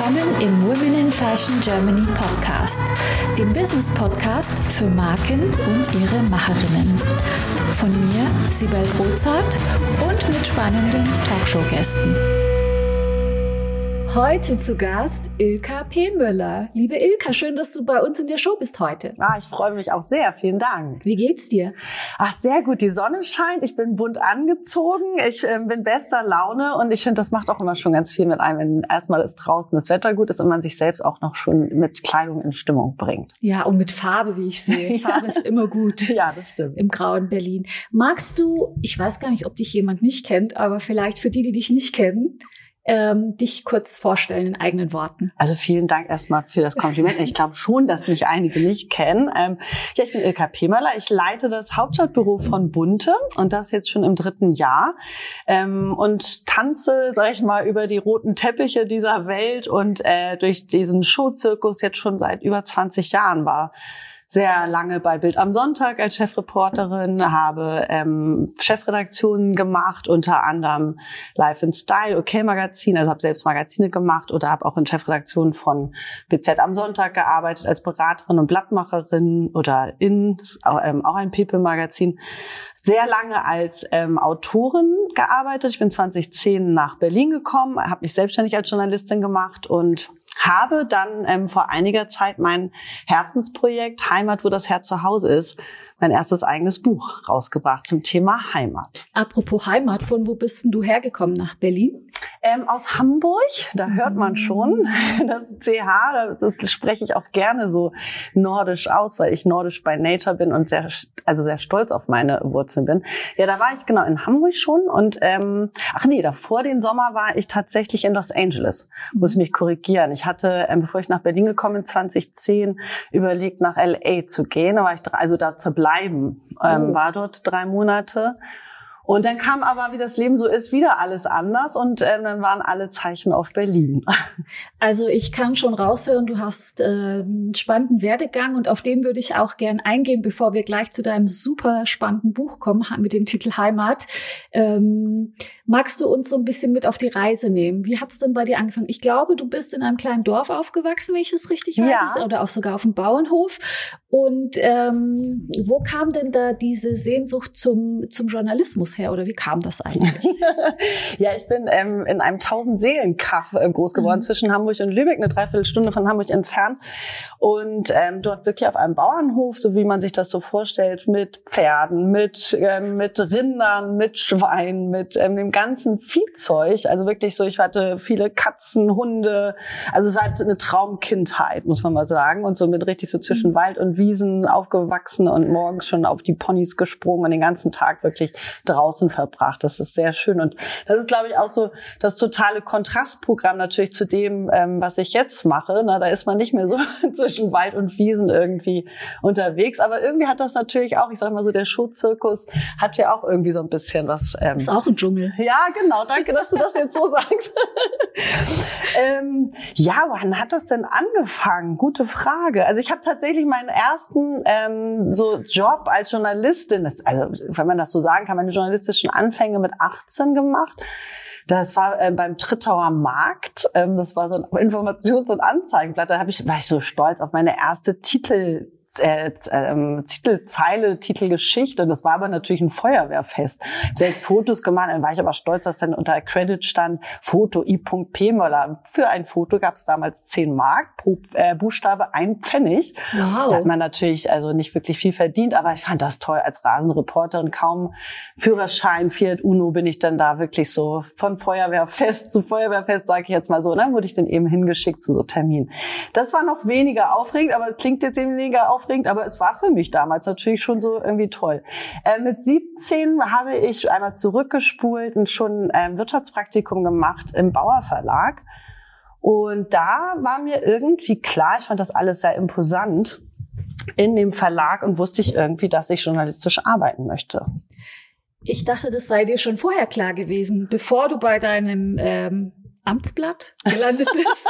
willkommen im Women in Fashion Germany Podcast, dem Business Podcast für Marken und ihre Macherinnen. Von mir, Sibel Rozart und mit spannenden Talkshow-Gästen. Heute zu Gast Ilka P. Müller. Liebe Ilka, schön, dass du bei uns in der Show bist heute. Ah, ich freue mich auch sehr. Vielen Dank. Wie geht's dir? Ach, sehr gut. Die Sonne scheint. Ich bin bunt angezogen. Ich äh, bin bester Laune und ich finde, das macht auch immer schon ganz viel mit einem, wenn erstmal ist draußen das Wetter gut ist und man sich selbst auch noch schon mit Kleidung in Stimmung bringt. Ja, und mit Farbe, wie ich sehe. Farbe ist immer gut. Ja, das stimmt. Im grauen Berlin. Magst du, ich weiß gar nicht, ob dich jemand nicht kennt, aber vielleicht für die, die dich nicht kennen, ähm, dich kurz vorstellen in eigenen Worten. Also vielen Dank erstmal für das Kompliment. Ich glaube schon, dass mich einige nicht kennen. Ähm, ja, ich bin Ilka Pemmerler. Ich leite das Hauptstadtbüro von Bunte und das jetzt schon im dritten Jahr ähm, und tanze, sage ich mal, über die roten Teppiche dieser Welt und äh, durch diesen Showzirkus jetzt schon seit über 20 Jahren war sehr lange bei Bild am Sonntag als Chefreporterin, habe ähm, Chefredaktionen gemacht, unter anderem Life in Style, OK Magazin, also habe selbst Magazine gemacht oder habe auch in Chefredaktionen von BZ am Sonntag gearbeitet als Beraterin und Blattmacherin oder in ähm, auch ein People-Magazin sehr lange als ähm, Autorin gearbeitet. Ich bin 2010 nach Berlin gekommen, habe mich selbstständig als Journalistin gemacht und habe dann ähm, vor einiger Zeit mein Herzensprojekt Heimat, wo das Herz zu Hause ist, mein erstes eigenes Buch rausgebracht zum Thema Heimat. Apropos Heimat, von wo bist denn du hergekommen nach Berlin? Ähm, aus Hamburg, da hört man schon das CH, das, das spreche ich auch gerne so nordisch aus, weil ich nordisch by nature bin und sehr, also sehr stolz auf meine Wurzeln bin. Ja, da war ich genau in Hamburg schon und ähm, ach nee, davor den Sommer war ich tatsächlich in Los Angeles. Muss ich mich korrigieren. Ich hatte, ähm, bevor ich nach Berlin gekommen bin, 2010 überlegt, nach LA zu gehen. Da war ich also da zu bleiben. Ähm, oh. War dort drei Monate und dann kam aber, wie das Leben so ist, wieder alles anders und äh, dann waren alle Zeichen auf Berlin. Also ich kann schon raushören, du hast äh, einen spannenden Werdegang und auf den würde ich auch gern eingehen, bevor wir gleich zu deinem super spannenden Buch kommen mit dem Titel Heimat. Ähm, magst du uns so ein bisschen mit auf die Reise nehmen? Wie hat's denn bei dir angefangen? Ich glaube, du bist in einem kleinen Dorf aufgewachsen, wenn ich es richtig weiß, ja. oder auch sogar auf dem Bauernhof. Und ähm, wo kam denn da diese Sehnsucht zum, zum Journalismus her oder wie kam das eigentlich? ja, ich bin ähm, in einem Tausend-Seelen-Kaff äh, groß geworden mhm. zwischen Hamburg und Lübeck, eine Dreiviertelstunde von Hamburg entfernt. Und ähm, dort wirklich auf einem Bauernhof, so wie man sich das so vorstellt, mit Pferden, mit, ähm, mit Rindern, mit Schweinen, mit ähm, dem ganzen Viehzeug. Also wirklich so, ich hatte viele Katzen, Hunde. Also es war halt eine Traumkindheit, muss man mal sagen. Und so mit richtig so zwischen mhm. Wald und Wiesen aufgewachsen und morgens schon auf die Ponys gesprungen und den ganzen Tag wirklich draußen draußen verbracht. Das ist sehr schön. Und das ist, glaube ich, auch so das totale Kontrastprogramm natürlich zu dem, ähm, was ich jetzt mache. Na, da ist man nicht mehr so zwischen Wald und Wiesen irgendwie unterwegs. Aber irgendwie hat das natürlich auch, ich sage mal so, der Schuhzirkus hat ja auch irgendwie so ein bisschen was. Ähm, ist auch ein Dschungel. Ja, genau. Danke, dass du das jetzt so sagst. ähm, ja, wann hat das denn angefangen? Gute Frage. Also ich habe tatsächlich meinen ersten ähm, so Job als Journalistin, das, also wenn man das so sagen kann, meine journalistischen Anfänge mit 18 gemacht. Das war äh, beim Trittauer Markt. Ähm, das war so ein Informations- und Anzeigenblatt. Da hab ich, war ich so stolz auf meine erste Titel äh, äh, Titelzeile, Titelgeschichte. Das war aber natürlich ein Feuerwehrfest. Selbst Fotos gemacht, dann war ich aber stolz, dass dann unter Credit stand Foto I.P. Möller. Für ein Foto gab es damals 10 Mark, pro äh, Buchstabe ein Pfennig. Wow. Da hat man natürlich also nicht wirklich viel verdient, aber ich fand das toll als Rasenreporterin. Kaum Führerschein, Fiat Uno bin ich dann da wirklich so von Feuerwehrfest zu Feuerwehrfest, sage ich jetzt mal so. Dann wurde ich dann eben hingeschickt zu so Terminen. Das war noch weniger aufregend, aber es klingt jetzt eben weniger aufregend aufregend, aber es war für mich damals natürlich schon so irgendwie toll. Äh, mit 17 habe ich einmal zurückgespult und schon ein Wirtschaftspraktikum gemacht im Bauer Verlag. Und da war mir irgendwie klar, ich fand das alles sehr imposant in dem Verlag und wusste ich irgendwie, dass ich journalistisch arbeiten möchte. Ich dachte, das sei dir schon vorher klar gewesen, bevor du bei deinem ähm, Amtsblatt gelandet bist?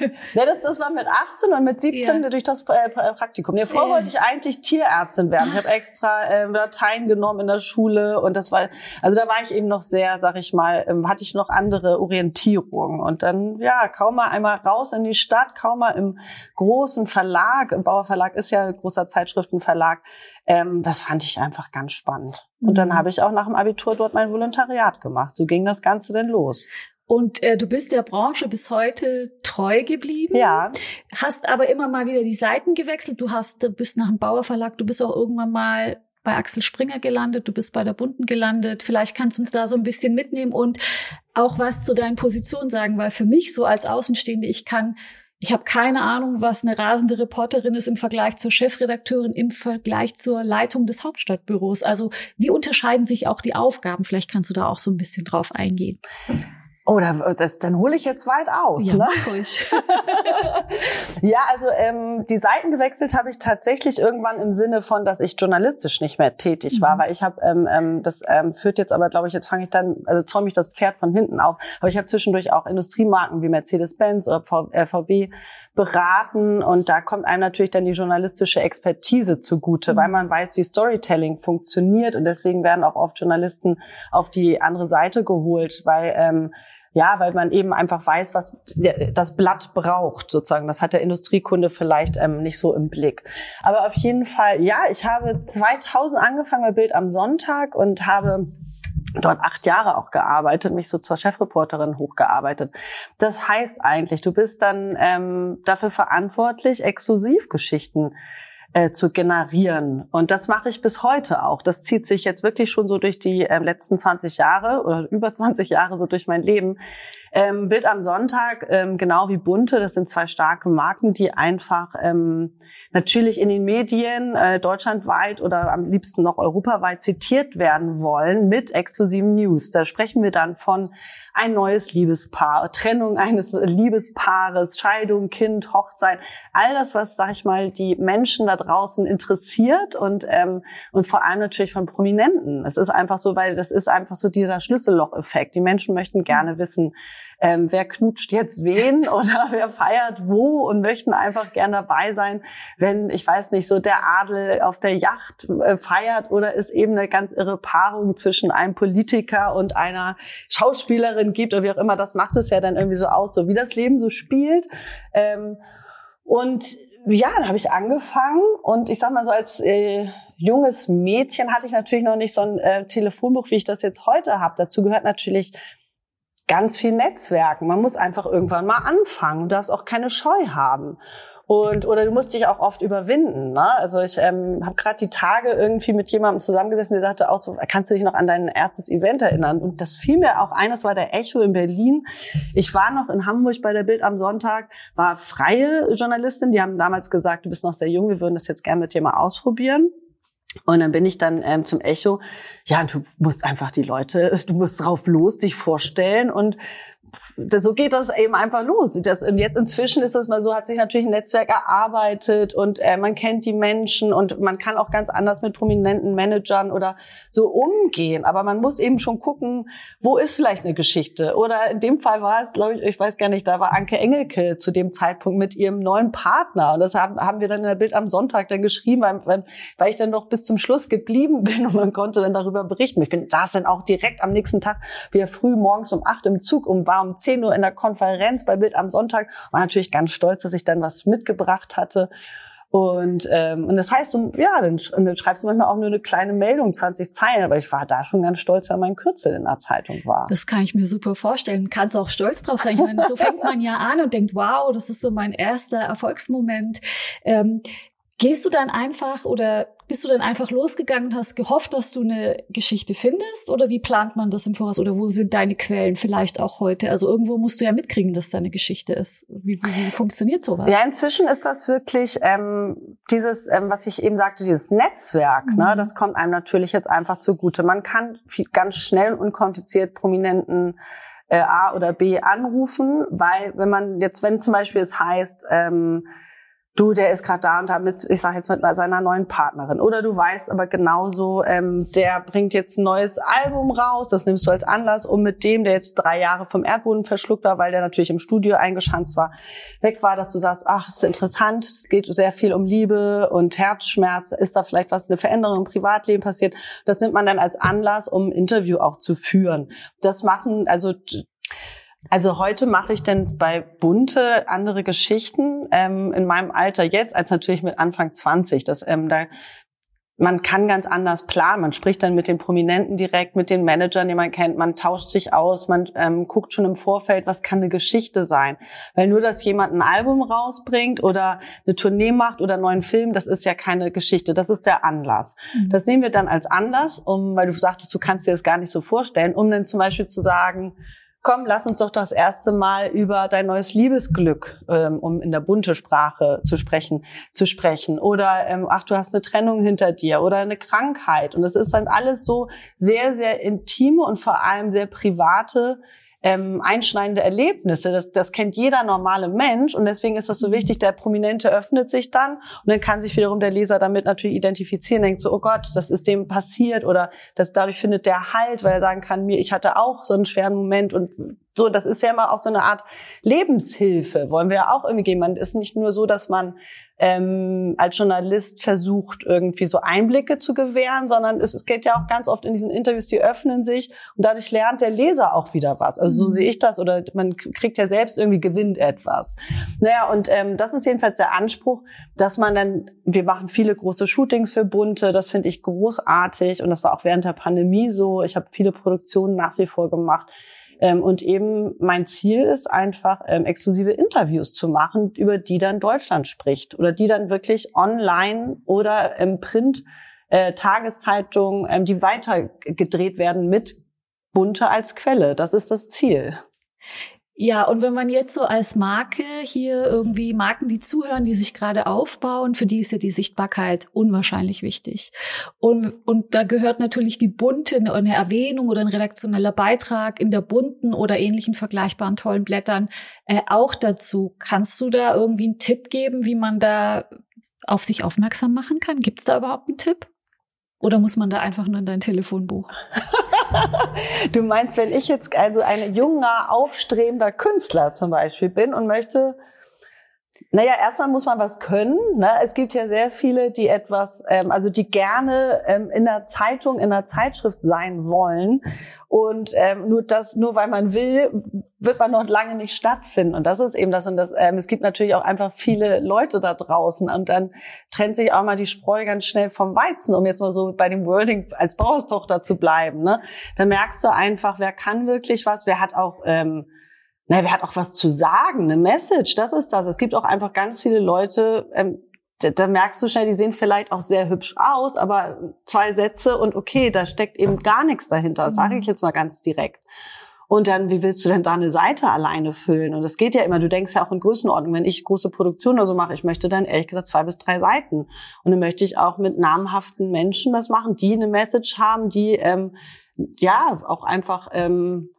ja, das, das war mit 18 und mit 17 ja. durch das äh, Praktikum. Nee, vorher ja. wollte ich eigentlich Tierärztin werden. Ich habe extra äh, Latein genommen in der Schule und das war, also da war ich eben noch sehr, sag ich mal, ähm, hatte ich noch andere Orientierung. Und dann, ja, kaum mal einmal raus in die Stadt, kaum mal im großen Verlag, im Bauer Verlag ist ja ein großer Zeitschriftenverlag, ähm, das fand ich einfach ganz spannend. Und dann mhm. habe ich auch nach dem Abitur dort mein Volontariat gemacht. So ging das Ganze denn los. Und äh, du bist der Branche bis heute treu geblieben. Ja. Hast aber immer mal wieder die Seiten gewechselt. Du hast, bist nach dem Bauer Verlag, du bist auch irgendwann mal bei Axel Springer gelandet, du bist bei der Bunten gelandet. Vielleicht kannst du uns da so ein bisschen mitnehmen und auch was zu deinen Positionen sagen, weil für mich so als Außenstehende, ich kann ich habe keine Ahnung, was eine rasende Reporterin ist im Vergleich zur Chefredakteurin, im Vergleich zur Leitung des Hauptstadtbüros. Also wie unterscheiden sich auch die Aufgaben? Vielleicht kannst du da auch so ein bisschen drauf eingehen. Oh, das, dann hole ich jetzt weit aus. Ja, ne? ruhig. ja, also ähm, die Seiten gewechselt habe ich tatsächlich irgendwann im Sinne von, dass ich journalistisch nicht mehr tätig war, mhm. weil ich habe, ähm, ähm, das ähm, führt jetzt aber, glaube ich, jetzt fange ich dann, also zäume ich das Pferd von hinten auf. Aber ich habe zwischendurch auch Industriemarken wie Mercedes-Benz oder VW äh, beraten und da kommt einem natürlich dann die journalistische Expertise zugute, mhm. weil man weiß, wie Storytelling funktioniert und deswegen werden auch oft Journalisten auf die andere Seite geholt, weil ähm, ja, weil man eben einfach weiß, was das Blatt braucht, sozusagen. Das hat der Industriekunde vielleicht ähm, nicht so im Blick. Aber auf jeden Fall, ja, ich habe 2000 angefangen bei Bild am Sonntag und habe dort acht Jahre auch gearbeitet, mich so zur Chefreporterin hochgearbeitet. Das heißt eigentlich, du bist dann ähm, dafür verantwortlich, Exklusivgeschichten äh, zu generieren. Und das mache ich bis heute auch. Das zieht sich jetzt wirklich schon so durch die äh, letzten 20 Jahre oder über 20 Jahre so durch mein Leben. Ähm, Bild am Sonntag, ähm, genau wie Bunte, das sind zwei starke Marken, die einfach ähm, natürlich in den Medien äh, deutschlandweit oder am liebsten noch europaweit zitiert werden wollen mit exklusiven News. Da sprechen wir dann von ein neues Liebespaar, Trennung eines Liebespaares, Scheidung, Kind, Hochzeit, all das, was, sag ich mal, die Menschen da draußen interessiert und, ähm, und vor allem natürlich von Prominenten. Es ist einfach so, weil das ist einfach so dieser Schlüsselloch-Effekt. Die Menschen möchten gerne wissen, ähm, wer knutscht jetzt wen oder wer feiert wo und möchten einfach gern dabei sein, wenn, ich weiß nicht, so der Adel auf der Yacht äh, feiert oder es eben eine ganz irre Paarung zwischen einem Politiker und einer Schauspielerin gibt oder wie auch immer, das macht es ja dann irgendwie so aus, so wie das Leben so spielt. Ähm, und ja, dann habe ich angefangen und ich sag mal so als äh, junges Mädchen hatte ich natürlich noch nicht so ein äh, Telefonbuch, wie ich das jetzt heute habe. Dazu gehört natürlich ganz viel Netzwerken. Man muss einfach irgendwann mal anfangen. Du darfst auch keine Scheu haben. Und oder du musst dich auch oft überwinden. Ne? Also ich ähm, habe gerade die Tage irgendwie mit jemandem zusammengesessen, der sagte auch so, kannst du dich noch an dein erstes Event erinnern? Und das fiel mir auch ein, das war der Echo in Berlin. Ich war noch in Hamburg bei der Bild am Sonntag, war freie Journalistin, die haben damals gesagt, du bist noch sehr jung, wir würden das jetzt gerne mit dir mal ausprobieren. Und dann bin ich dann ähm, zum Echo. Ja, du musst einfach die Leute, du musst drauf los, dich vorstellen und so geht das eben einfach los. Das, und jetzt inzwischen ist das mal so, hat sich natürlich ein Netzwerk erarbeitet und äh, man kennt die Menschen und man kann auch ganz anders mit prominenten Managern oder so umgehen. Aber man muss eben schon gucken, wo ist vielleicht eine Geschichte. Oder in dem Fall war es, glaube ich, ich weiß gar nicht, da war Anke Engelke zu dem Zeitpunkt mit ihrem neuen Partner. Und das haben, haben wir dann in der Bild am Sonntag dann geschrieben, weil, weil ich dann noch bis zum Schluss geblieben bin und man konnte dann darüber berichten. Ich bin saß dann auch direkt am nächsten Tag wieder früh morgens um acht im Zug um war um 10 Uhr in der Konferenz bei Bild am Sonntag. War natürlich ganz stolz, dass ich dann was mitgebracht hatte. Und, ähm, und das heißt, ja, dann, dann schreibst du manchmal auch nur eine kleine Meldung, 20 Zeilen, aber ich war da schon ganz stolz, weil mein Kürzel in der Zeitung war. Das kann ich mir super vorstellen. Kannst auch stolz drauf sein. Ich meine, so fängt man ja an und denkt, wow, das ist so mein erster Erfolgsmoment. Ähm, Gehst du dann einfach oder bist du dann einfach losgegangen und hast gehofft, dass du eine Geschichte findest? Oder wie plant man das im Voraus? Oder wo sind deine Quellen vielleicht auch heute? Also irgendwo musst du ja mitkriegen, dass da eine Geschichte ist. Wie, wie, wie funktioniert sowas? Ja, inzwischen ist das wirklich ähm, dieses, ähm, was ich eben sagte, dieses Netzwerk. Ne? Mhm. Ne, das kommt einem natürlich jetzt einfach zugute. Man kann viel, ganz schnell und unkompliziert Prominenten äh, A oder B anrufen, weil wenn man jetzt, wenn zum Beispiel es heißt, ähm, du, der ist gerade da und da mit, ich sage jetzt mit seiner neuen Partnerin. Oder du weißt aber genauso, ähm, der bringt jetzt ein neues Album raus, das nimmst du als Anlass, um mit dem, der jetzt drei Jahre vom Erdboden verschluckt war, weil der natürlich im Studio eingeschanzt war, weg war, dass du sagst, ach, ist interessant, es geht sehr viel um Liebe und Herzschmerz, ist da vielleicht was, eine Veränderung im Privatleben passiert. Das nimmt man dann als Anlass, um ein Interview auch zu führen. Das machen, also also heute mache ich denn bei Bunte andere Geschichten ähm, in meinem Alter jetzt als natürlich mit Anfang 20. Das, ähm, da, man kann ganz anders planen. Man spricht dann mit den Prominenten direkt, mit den Managern, die man kennt. Man tauscht sich aus. Man ähm, guckt schon im Vorfeld, was kann eine Geschichte sein. Weil nur, dass jemand ein Album rausbringt oder eine Tournee macht oder einen neuen Film, das ist ja keine Geschichte. Das ist der Anlass. Mhm. Das nehmen wir dann als Anlass, um, weil du sagtest, du kannst dir das gar nicht so vorstellen, um dann zum Beispiel zu sagen, komm, lass uns doch das erste Mal über dein neues Liebesglück, ähm, um in der bunte Sprache zu sprechen, zu sprechen. Oder ähm, ach, du hast eine Trennung hinter dir oder eine Krankheit. Und das ist dann alles so sehr, sehr intime und vor allem sehr private ähm, einschneidende Erlebnisse. Das, das kennt jeder normale Mensch und deswegen ist das so mhm. wichtig. Der Prominente öffnet sich dann und dann kann sich wiederum der Leser damit natürlich identifizieren, denkt so, oh Gott, das ist dem passiert oder das dadurch findet der Halt, weil er sagen kann, mir, ich hatte auch so einen schweren Moment und so, das ist ja immer auch so eine Art Lebenshilfe, wollen wir ja auch irgendwie geben. Man ist nicht nur so, dass man ähm, als Journalist versucht, irgendwie so Einblicke zu gewähren, sondern es, es geht ja auch ganz oft in diesen Interviews, die öffnen sich und dadurch lernt der Leser auch wieder was. Also so mhm. sehe ich das oder man kriegt ja selbst irgendwie gewinnt etwas. Naja, und ähm, das ist jedenfalls der Anspruch, dass man dann, wir machen viele große Shootings für Bunte, das finde ich großartig und das war auch während der Pandemie so. Ich habe viele Produktionen nach wie vor gemacht und eben mein Ziel ist einfach, ähm, exklusive Interviews zu machen, über die dann Deutschland spricht oder die dann wirklich online oder im Print äh, Tageszeitungen, ähm, die weitergedreht werden mit Bunte als Quelle. Das ist das Ziel. Ja, und wenn man jetzt so als Marke hier irgendwie Marken, die zuhören, die sich gerade aufbauen, für die ist ja die Sichtbarkeit unwahrscheinlich wichtig. Und, und da gehört natürlich die bunte, eine Erwähnung oder ein redaktioneller Beitrag in der bunten oder ähnlichen vergleichbaren tollen Blättern äh, auch dazu. Kannst du da irgendwie einen Tipp geben, wie man da auf sich aufmerksam machen kann? Gibt es da überhaupt einen Tipp? Oder muss man da einfach nur in dein Telefonbuch? du meinst, wenn ich jetzt also ein junger, aufstrebender Künstler zum Beispiel bin und möchte naja, erstmal muss man was können. Ne? Es gibt ja sehr viele, die etwas, ähm, also die gerne ähm, in der Zeitung, in der Zeitschrift sein wollen. Und ähm, nur das, nur weil man will, wird man noch lange nicht stattfinden. Und das ist eben das. Und das, ähm, es gibt natürlich auch einfach viele Leute da draußen. Und dann trennt sich auch mal die Spreu ganz schnell vom Weizen, um jetzt mal so bei dem Wording als Bauerstochter zu bleiben. Ne? Da merkst du einfach, wer kann wirklich was, wer hat auch ähm, na, wer hat auch was zu sagen, eine Message, das ist das. Es gibt auch einfach ganz viele Leute, ähm, da, da merkst du schnell, die sehen vielleicht auch sehr hübsch aus, aber zwei Sätze und okay, da steckt eben gar nichts dahinter. Das sage ich mhm. jetzt mal ganz direkt. Und dann, wie willst du denn da eine Seite alleine füllen? Und das geht ja immer, du denkst ja auch in Größenordnung. Wenn ich große Produktion oder so mache, ich möchte dann ehrlich gesagt zwei bis drei Seiten. Und dann möchte ich auch mit namhaften Menschen das machen, die eine Message haben, die ähm, ja auch einfach ähm,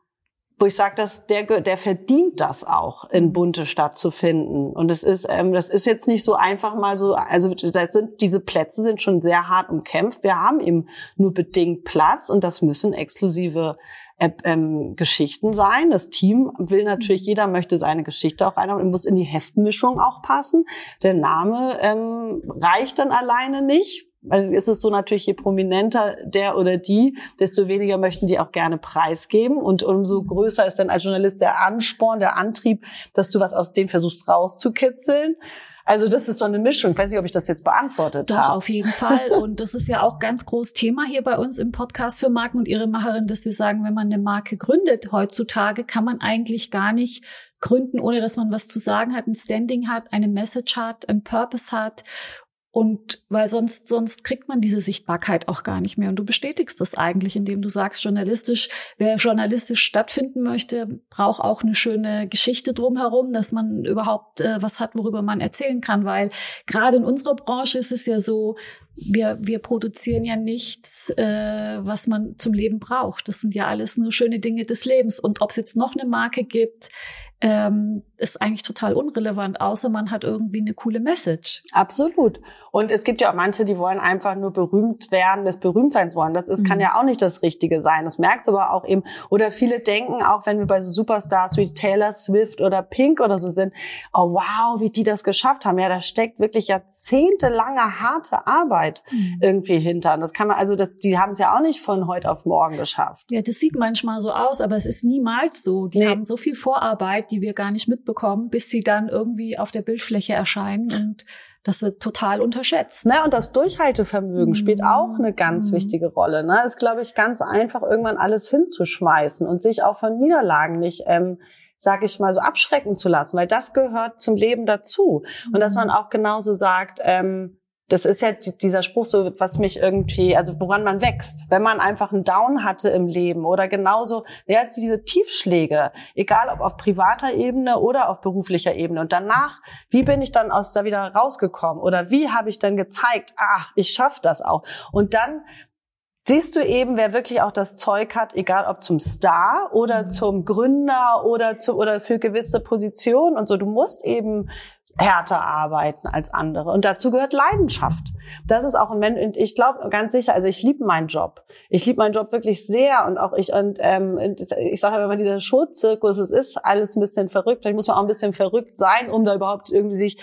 wo ich sage, dass der der verdient das auch in bunte Stadt zu finden und es ist ähm, das ist jetzt nicht so einfach mal so also das sind diese Plätze sind schon sehr hart umkämpft wir haben eben nur bedingt Platz und das müssen exklusive äh, ähm, Geschichten sein. Das Team will natürlich, mhm. jeder möchte seine Geschichte auch einhaben, muss in die Heftmischung auch passen. Der Name ähm, reicht dann alleine nicht also ist es so natürlich, je prominenter der oder die, desto weniger möchten die auch gerne preisgeben. Und umso größer ist dann als Journalist der Ansporn, der Antrieb, dass du was aus dem versuchst rauszukitzeln. Also das ist so eine Mischung. Ich weiß nicht, ob ich das jetzt beantwortet Doch, habe. auf jeden Fall. Und das ist ja auch ganz groß Thema hier bei uns im Podcast für Marken und ihre Macherin, dass wir sagen, wenn man eine Marke gründet heutzutage, kann man eigentlich gar nicht gründen, ohne dass man was zu sagen hat, ein Standing hat, eine Message hat, ein Purpose hat. Und weil sonst, sonst kriegt man diese Sichtbarkeit auch gar nicht mehr. Und du bestätigst das eigentlich, indem du sagst, journalistisch, wer journalistisch stattfinden möchte, braucht auch eine schöne Geschichte drumherum, dass man überhaupt äh, was hat, worüber man erzählen kann. Weil gerade in unserer Branche ist es ja so, wir, wir produzieren ja nichts, äh, was man zum Leben braucht. Das sind ja alles nur schöne Dinge des Lebens. Und ob es jetzt noch eine Marke gibt, ähm, ist eigentlich total unrelevant, außer man hat irgendwie eine coole Message. Absolut. Und es gibt ja auch manche, die wollen einfach nur berühmt werden, des Berühmtseins wollen. Das ist, mhm. kann ja auch nicht das Richtige sein. Das merkst du aber auch eben. Oder viele denken, auch wenn wir bei so Superstars wie Taylor Swift oder Pink oder so sind, oh wow, wie die das geschafft haben. Ja, da steckt wirklich jahrzehntelange harte Arbeit mhm. irgendwie hinter. Und das kann man, also das, die haben es ja auch nicht von heute auf morgen geschafft. Ja, das sieht manchmal so aus, aber es ist niemals so. Die nee. haben so viel Vorarbeit, die wir gar nicht mitbekommen, bis sie dann irgendwie auf der Bildfläche erscheinen und das wird total unterschätzt. Ne, und das Durchhaltevermögen mhm. spielt auch eine ganz mhm. wichtige Rolle. Ne? Ist, glaube ich, ganz einfach, irgendwann alles hinzuschmeißen und sich auch von Niederlagen nicht, ähm, sage ich mal, so abschrecken zu lassen, weil das gehört zum Leben dazu. Und dass man mhm. auch genauso sagt, ähm, das ist ja dieser Spruch so, was mich irgendwie, also woran man wächst. Wenn man einfach einen Down hatte im Leben oder genauso, ja, diese Tiefschläge, egal ob auf privater Ebene oder auf beruflicher Ebene. Und danach, wie bin ich dann aus da wieder rausgekommen? Oder wie habe ich dann gezeigt, ah, ich schaffe das auch. Und dann siehst du eben, wer wirklich auch das Zeug hat, egal ob zum Star oder mhm. zum Gründer oder zu, oder für gewisse Positionen und so. Du musst eben härter arbeiten als andere. Und dazu gehört Leidenschaft. Das ist auch ein Mensch, und ich glaube ganz sicher, also ich liebe meinen Job. Ich liebe meinen Job wirklich sehr und auch ich, und ähm, ich sage immer, dieser Schutzirkus, es ist alles ein bisschen verrückt. Vielleicht muss man auch ein bisschen verrückt sein, um da überhaupt irgendwie sich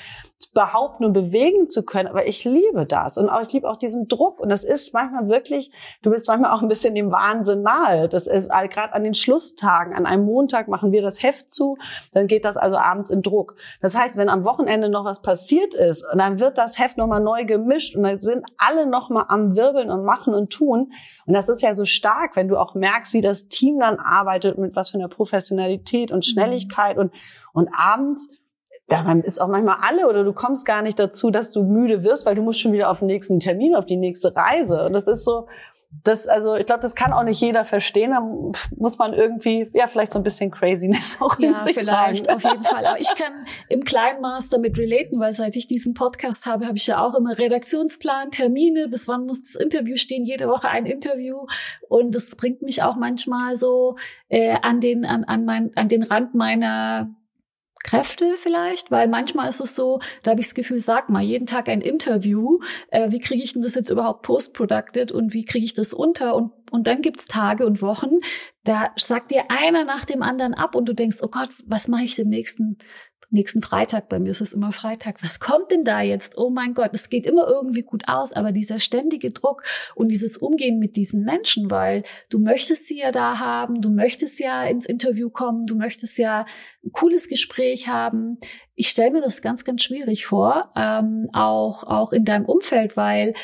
behaupten und bewegen zu können. Aber ich liebe das. Und auch ich liebe auch diesen Druck. Und das ist manchmal wirklich, du bist manchmal auch ein bisschen dem Wahnsinn nahe. Das ist äh, gerade an den Schlusstagen, an einem Montag machen wir das Heft zu, dann geht das also abends in Druck. Das heißt, wenn am Wochenende noch was passiert ist und dann wird das Heft nochmal neu gemischt und dann sind alle nochmal am Wirbeln und machen und tun. Und das ist ja so stark, wenn du auch merkst, wie das Team dann arbeitet, mit was für einer Professionalität und mhm. Schnelligkeit und, und abends ja, man ist auch manchmal alle oder du kommst gar nicht dazu, dass du müde wirst, weil du musst schon wieder auf den nächsten Termin, auf die nächste Reise. Und das ist so, das, also ich glaube, das kann auch nicht jeder verstehen. Da muss man irgendwie, ja, vielleicht so ein bisschen Craziness auch Ja, vielleicht, tragen. auf jeden Fall. Aber ich kann im kleinen Maß damit relaten, weil seit ich diesen Podcast habe, habe ich ja auch immer Redaktionsplan, Termine, bis wann muss das Interview stehen, jede Woche ein Interview. Und das bringt mich auch manchmal so äh, an den, an, an, mein, an den Rand meiner Kräfte vielleicht, weil manchmal ist es so, da habe ich das Gefühl, sag mal, jeden Tag ein Interview, äh, wie kriege ich denn das jetzt überhaupt post-producted und wie kriege ich das unter? Und und dann gibt's Tage und Wochen, da sagt dir einer nach dem anderen ab und du denkst, oh Gott, was mache ich den nächsten nächsten Freitag, bei mir ist es immer Freitag, was kommt denn da jetzt? Oh mein Gott, es geht immer irgendwie gut aus, aber dieser ständige Druck und dieses Umgehen mit diesen Menschen, weil du möchtest sie ja da haben, du möchtest ja ins Interview kommen, du möchtest ja ein cooles Gespräch haben. Ich stelle mir das ganz, ganz schwierig vor, ähm, auch, auch in deinem Umfeld, weil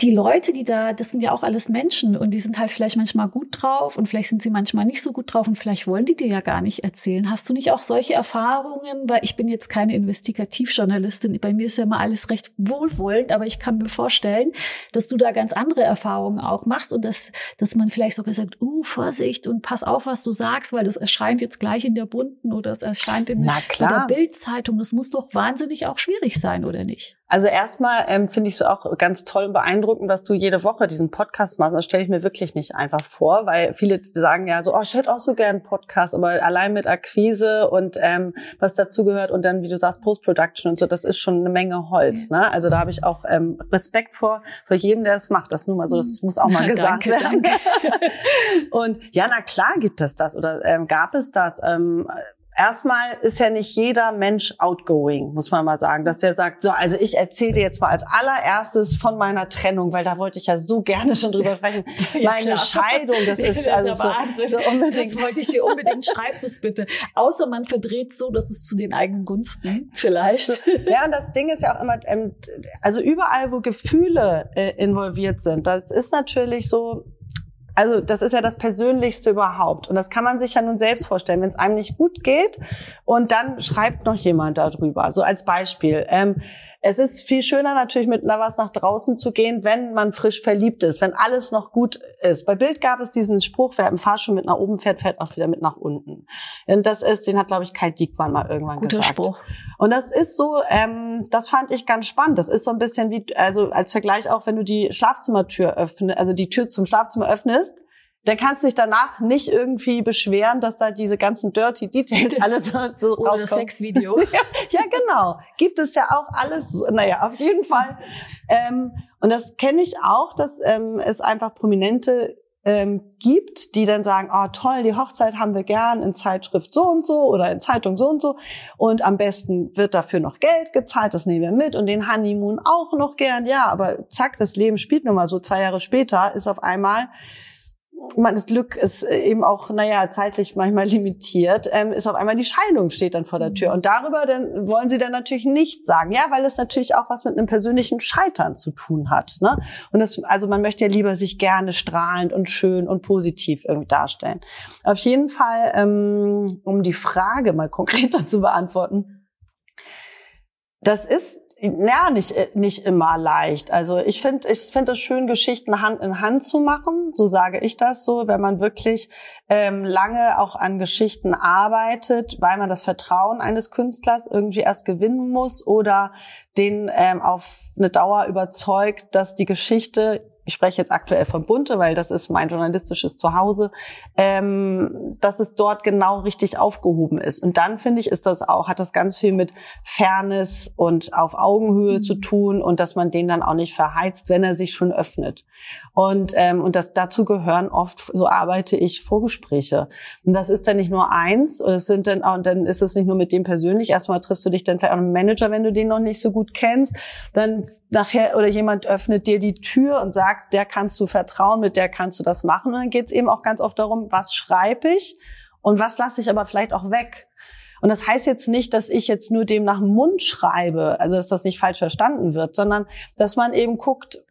die Leute, die da, das sind ja auch alles Menschen und die sind halt vielleicht manchmal gut drauf und vielleicht sind sie manchmal nicht so gut drauf und vielleicht wollen die dir ja gar nicht erzählen. Hast du nicht auch solche Erfahrungen? Weil ich bin jetzt keine Investigativjournalistin. Bei mir ist ja immer alles recht wohlwollend, aber ich kann mir vorstellen, dass du da ganz andere Erfahrungen auch machst und dass, dass man vielleicht sogar sagt, uh, Vorsicht und pass auf, was du sagst, weil das erscheint jetzt gleich in der bunten oder es erscheint in der Bildzeitung. Das muss doch wahnsinnig auch schwierig sein, oder nicht? Also erstmal ähm, finde ich es auch ganz toll und beeindruckend, dass du jede Woche diesen Podcast machst. Das stelle ich mir wirklich nicht einfach vor, weil viele sagen ja so, oh, ich hätte auch so gern einen Podcast, aber allein mit Akquise und ähm, was dazugehört und dann, wie du sagst, Post-Production und so, das ist schon eine Menge Holz. Ne? Also da habe ich auch ähm, Respekt vor für jeden, der es macht. Das nur mal so, das muss auch mal gesagt danke, werden. Danke. und ja, na klar gibt es das oder ähm, gab es das. Ähm, erstmal ist ja nicht jeder Mensch outgoing, muss man mal sagen, dass der sagt, so, also ich erzähle dir jetzt mal als allererstes von meiner Trennung, weil da wollte ich ja so gerne schon drüber sprechen. ja, Meine klar. Scheidung, das ist das also ist so, so, unbedingt. Das wollte ich dir unbedingt, schreib das bitte. Außer man verdreht so, dass es zu den eigenen Gunsten vielleicht. ja, und das Ding ist ja auch immer, ähm, also überall, wo Gefühle äh, involviert sind, das ist natürlich so, also das ist ja das Persönlichste überhaupt. Und das kann man sich ja nun selbst vorstellen, wenn es einem nicht gut geht und dann schreibt noch jemand darüber. So als Beispiel. Ähm, es ist viel schöner natürlich mit einer was nach draußen zu gehen, wenn man frisch verliebt ist, wenn alles noch gut ist. Bei Bild gab es diesen Spruch, wer im Fahrstuhl mit nach oben fährt, fährt auch wieder mit nach unten. Und das ist, den hat, glaube ich, Kai Diekmann mal irgendwann Guter gesagt. Spruch. Und das ist so, ähm, das fand ich ganz spannend. Das ist so ein bisschen wie, also als Vergleich auch, wenn du die Schlafzimmertür öffnest, also die Tür zum Schlafzimmer öffnest, dann kannst du dich danach nicht irgendwie beschweren, dass da diese ganzen dirty Details alle so, so Oder das Sexvideo. ja, ja, genau. Gibt es ja auch alles. Naja, auf jeden Fall. Ähm, und das kenne ich auch, dass ähm, es einfach Prominente ähm, gibt, die dann sagen, oh toll, die Hochzeit haben wir gern in Zeitschrift so und so oder in Zeitung so und so und am besten wird dafür noch Geld gezahlt, das nehmen wir mit und den Honeymoon auch noch gern, ja, aber zack, das Leben spielt nun mal so, zwei Jahre später ist auf einmal man, das Glück ist äh, eben auch, naja, zeitlich manchmal limitiert, ähm, ist auf einmal die Scheidung steht dann vor der Tür. Mhm. Und darüber dann wollen sie dann natürlich nicht sagen. Ja, weil es natürlich auch was mit einem persönlichen Scheitern zu tun hat. Ne? Und das, also man möchte ja lieber sich gerne strahlend und schön und positiv irgendwie darstellen. Auf jeden Fall, ähm, um die Frage mal konkreter zu beantworten. Das ist ja, nicht, äh, nicht immer leicht. Also ich finde ich finde es schön, Geschichten Hand in Hand zu machen. So sage ich das so, wenn man wirklich ähm, lange auch an Geschichten arbeitet, weil man das Vertrauen eines Künstlers irgendwie erst gewinnen muss oder den ähm, auf eine Dauer überzeugt, dass die Geschichte ich spreche jetzt aktuell von Bunte, weil das ist mein journalistisches Zuhause, ähm, dass es dort genau richtig aufgehoben ist. Und dann finde ich, ist das auch, hat das ganz viel mit Fairness und auf Augenhöhe mhm. zu tun und dass man den dann auch nicht verheizt, wenn er sich schon öffnet. Und, ähm, und das dazu gehören oft, so arbeite ich, Vorgespräche. Und das ist dann nicht nur eins, und es sind dann auch, und dann ist es nicht nur mit dem persönlich. Erstmal triffst du dich dann vielleicht auch einen Manager, wenn du den noch nicht so gut kennst. Dann nachher oder jemand öffnet dir die Tür und sagt, der kannst du vertrauen, mit der kannst du das machen. Und dann geht es eben auch ganz oft darum, was schreibe ich und was lasse ich aber vielleicht auch weg. Und das heißt jetzt nicht, dass ich jetzt nur dem nach dem Mund schreibe, also dass das nicht falsch verstanden wird, sondern dass man eben guckt,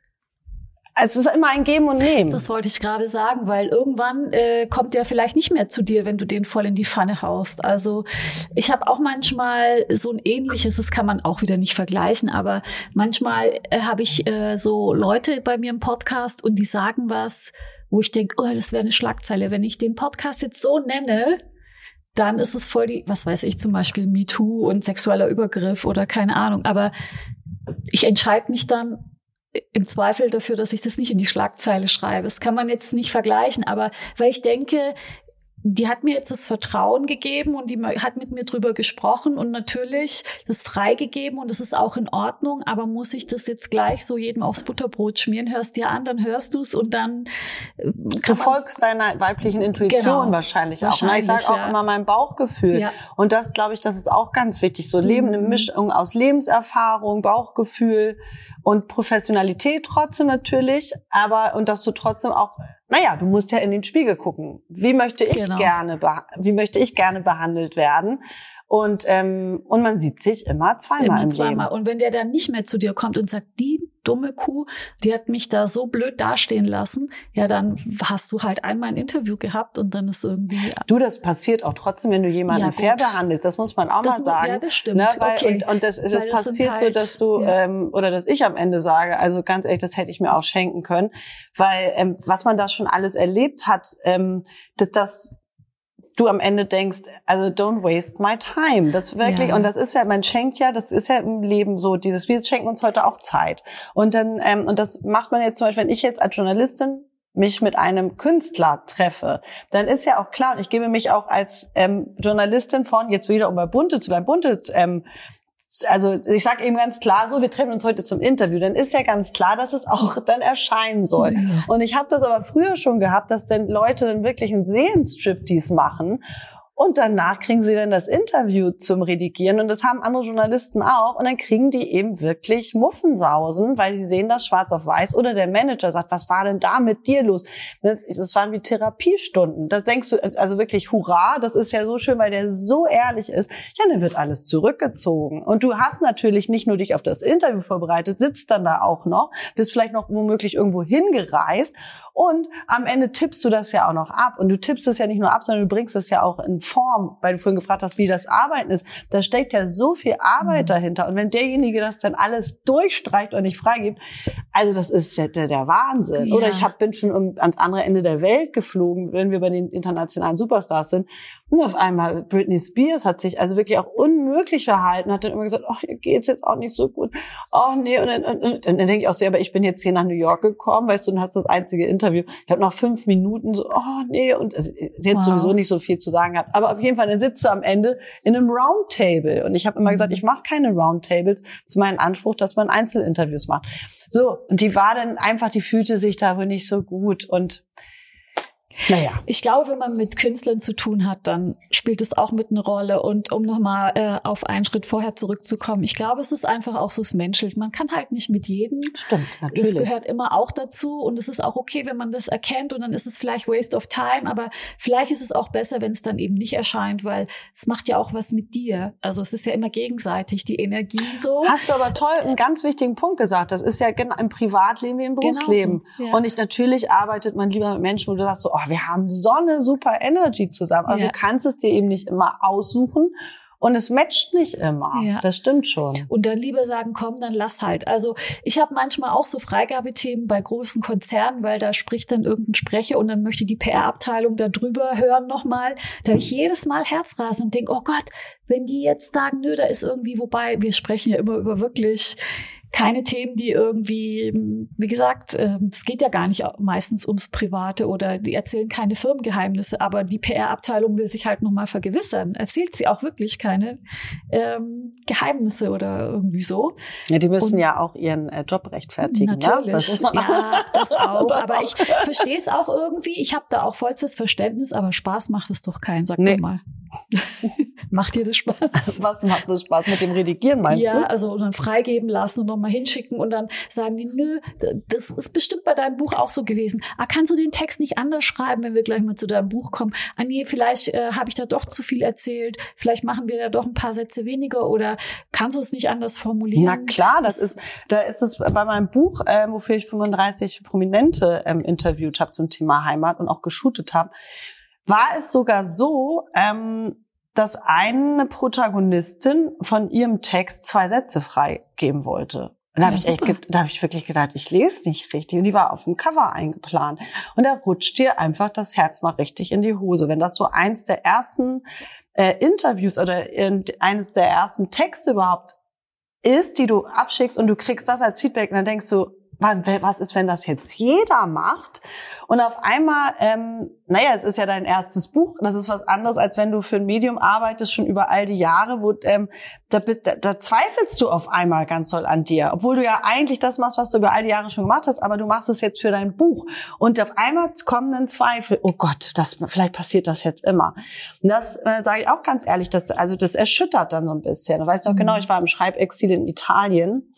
es ist immer ein Geben und Nehmen. Das wollte ich gerade sagen, weil irgendwann äh, kommt der vielleicht nicht mehr zu dir, wenn du den voll in die Pfanne haust. Also ich habe auch manchmal so ein ähnliches, das kann man auch wieder nicht vergleichen, aber manchmal äh, habe ich äh, so Leute bei mir im Podcast und die sagen was, wo ich denke, oh, das wäre eine Schlagzeile. Wenn ich den Podcast jetzt so nenne, dann ist es voll die, was weiß ich, zum Beispiel MeToo und sexueller Übergriff oder keine Ahnung. Aber ich entscheide mich dann, im Zweifel dafür, dass ich das nicht in die Schlagzeile schreibe. Das kann man jetzt nicht vergleichen, aber weil ich denke, die hat mir jetzt das Vertrauen gegeben und die hat mit mir drüber gesprochen und natürlich das freigegeben und das ist auch in Ordnung, aber muss ich das jetzt gleich so jedem aufs Butterbrot schmieren? Hörst dir an, dann hörst du es und dann äh, du folgst deiner weiblichen Intuition genau, wahrscheinlich, wahrscheinlich, auch. Ich sage auch ja. immer mein Bauchgefühl ja. und das glaube ich, das ist auch ganz wichtig. So Leben, eine mhm. Mischung aus Lebenserfahrung, Bauchgefühl und Professionalität trotzdem natürlich, aber und dass du trotzdem auch, naja, du musst ja in den Spiegel gucken. Wie möchte ich genau. gerne, wie möchte ich gerne behandelt werden? Und, ähm, und man sieht sich immer zweimal immer im zweimal. Leben. Und wenn der dann nicht mehr zu dir kommt und sagt, die dumme Kuh, die hat mich da so blöd dastehen lassen, ja, dann hast du halt einmal ein Interview gehabt und dann ist irgendwie. Du, das passiert auch trotzdem, wenn du jemanden ja, fair behandelst. Das muss man auch das mal sagen. Ja, das stimmt. Ne? Weil, okay. Und, und das, das Weil passiert das so, halt, dass du, ja. ähm, oder dass ich am Ende sage, also ganz ehrlich, das hätte ich mir auch schenken können. Weil ähm, was man da schon alles erlebt hat, ähm, das, das du am Ende denkst, also don't waste my time. Das wirklich, ja. und das ist ja, man schenkt ja, das ist ja im Leben so, dieses, wir schenken uns heute auch Zeit. Und dann, ähm, und das macht man jetzt zum Beispiel, wenn ich jetzt als Journalistin mich mit einem Künstler treffe, dann ist ja auch klar, und ich gebe mich auch als ähm, Journalistin von, jetzt wieder um bei Bunte zu bleiben, Bunte ähm, also ich sage eben ganz klar, so wir treffen uns heute zum Interview, dann ist ja ganz klar, dass es auch dann erscheinen soll. Und ich habe das aber früher schon gehabt, dass dann Leute dann wirklich einen Seelenstriptease machen und danach kriegen sie dann das Interview zum Redigieren. Und das haben andere Journalisten auch. Und dann kriegen die eben wirklich Muffensausen, weil sie sehen das schwarz auf weiß. Oder der Manager sagt, was war denn da mit dir los? Das waren wie Therapiestunden. Das denkst du, also wirklich, hurra, das ist ja so schön, weil der so ehrlich ist. Ja, dann wird alles zurückgezogen. Und du hast natürlich nicht nur dich auf das Interview vorbereitet, sitzt dann da auch noch, bist vielleicht noch womöglich irgendwo hingereist und am Ende tippst du das ja auch noch ab. Und du tippst es ja nicht nur ab, sondern du bringst es ja auch in Form, weil du vorhin gefragt hast, wie das Arbeiten ist. Da steckt ja so viel Arbeit mhm. dahinter. Und wenn derjenige das dann alles durchstreicht und nicht freigibt, also das ist ja der, der Wahnsinn. Ja. Oder ich hab, bin schon um, ans andere Ende der Welt geflogen, wenn wir bei den internationalen Superstars sind. Und auf einmal Britney Spears hat sich also wirklich auch unmöglich verhalten, hat dann immer gesagt, ach, ihr geht's jetzt auch nicht so gut. Ach nee, und dann, und, und, und dann denke ich auch so, ja, aber ich bin jetzt hier nach New York gekommen, weißt du, und hast das einzige Interview. Ich habe noch fünf Minuten so, oh nee, und also, sie hat wow. sowieso nicht so viel zu sagen gehabt. Aber auf jeden Fall, dann sitzt du am Ende in einem Roundtable. Und ich habe immer gesagt, mhm. ich mache keine Roundtables. Das ist mein Anspruch, dass man Einzelinterviews macht. So, und die war dann einfach, die fühlte sich da wohl nicht so gut. Und naja. Ich glaube, wenn man mit Künstlern zu tun hat, dann spielt es auch mit eine Rolle. Und um nochmal äh, auf einen Schritt vorher zurückzukommen, ich glaube, es ist einfach auch so, es menschelt. Man kann halt nicht mit jedem. Stimmt, natürlich. Das gehört immer auch dazu. Und es ist auch okay, wenn man das erkennt. Und dann ist es vielleicht Waste of Time. Aber vielleicht ist es auch besser, wenn es dann eben nicht erscheint, weil es macht ja auch was mit dir. Also es ist ja immer gegenseitig, die Energie so. Hast du aber toll einen ganz wichtigen Punkt gesagt. Das ist ja im Privatleben wie im Berufsleben. Genau so, ja. Und ich natürlich arbeitet man lieber mit Menschen, wo du sagst so, oh, wir haben so eine super Energy zusammen. Also ja. du kannst es dir eben nicht immer aussuchen. Und es matcht nicht immer. Ja. Das stimmt schon. Und dann lieber sagen, komm, dann lass halt. Also ich habe manchmal auch so Freigabethemen bei großen Konzernen, weil da spricht dann irgendein Sprecher und dann möchte die PR-Abteilung da drüber hören nochmal. Da habe ich jedes Mal Herzrasen und denke, oh Gott, wenn die jetzt sagen, nö, da ist irgendwie, wobei wir sprechen ja immer über wirklich keine Themen, die irgendwie, wie gesagt, ähm, es geht ja gar nicht meistens ums Private oder die erzählen keine Firmengeheimnisse, aber die PR-Abteilung will sich halt nochmal vergewissern. Erzählt sie auch wirklich keine ähm, Geheimnisse oder irgendwie so. Ja, die müssen Und, ja auch ihren äh, Job rechtfertigen. Natürlich, ne? das ja, das auch. das aber auch. ich verstehe es auch irgendwie. Ich habe da auch vollstes Verständnis, aber Spaß macht es doch keinen, sag nee. mal. macht dir das Spaß? Was macht das Spaß mit dem Redigieren, meinst ja, du? Ja, also dann freigeben lassen und nochmal hinschicken und dann sagen die, nö, das ist bestimmt bei deinem Buch auch so gewesen. Ah, kannst du den Text nicht anders schreiben, wenn wir gleich mal zu deinem Buch kommen? Ah nee, vielleicht äh, habe ich da doch zu viel erzählt. Vielleicht machen wir da doch ein paar Sätze weniger oder kannst du es nicht anders formulieren? Na klar, das, das ist, da ist es bei meinem Buch, äh, wofür ich 35 Prominente ähm, interviewt habe zum Thema Heimat und auch geshootet habe war es sogar so, ähm, dass eine Protagonistin von ihrem Text zwei Sätze freigeben wollte. Da habe ich, da hab ich wirklich gedacht, ich lese nicht richtig. Und die war auf dem Cover eingeplant. Und da rutscht dir einfach das Herz mal richtig in die Hose. Wenn das so eins der ersten äh, Interviews oder eines der ersten Texte überhaupt ist, die du abschickst und du kriegst das als Feedback und dann denkst du, was ist, wenn das jetzt jeder macht? Und auf einmal, ähm, naja, es ist ja dein erstes Buch. Das ist was anderes, als wenn du für ein Medium arbeitest, schon über all die Jahre, wo ähm, da, da, da zweifelst du auf einmal ganz doll an dir. Obwohl du ja eigentlich das machst, was du über all die Jahre schon gemacht hast, aber du machst es jetzt für dein Buch. Und auf einmal kommen dann Zweifel. Oh Gott, das, vielleicht passiert das jetzt immer. Und das äh, sage ich auch ganz ehrlich, das, also das erschüttert dann so ein bisschen. Du weißt doch genau, mhm. ich war im Schreibexil in Italien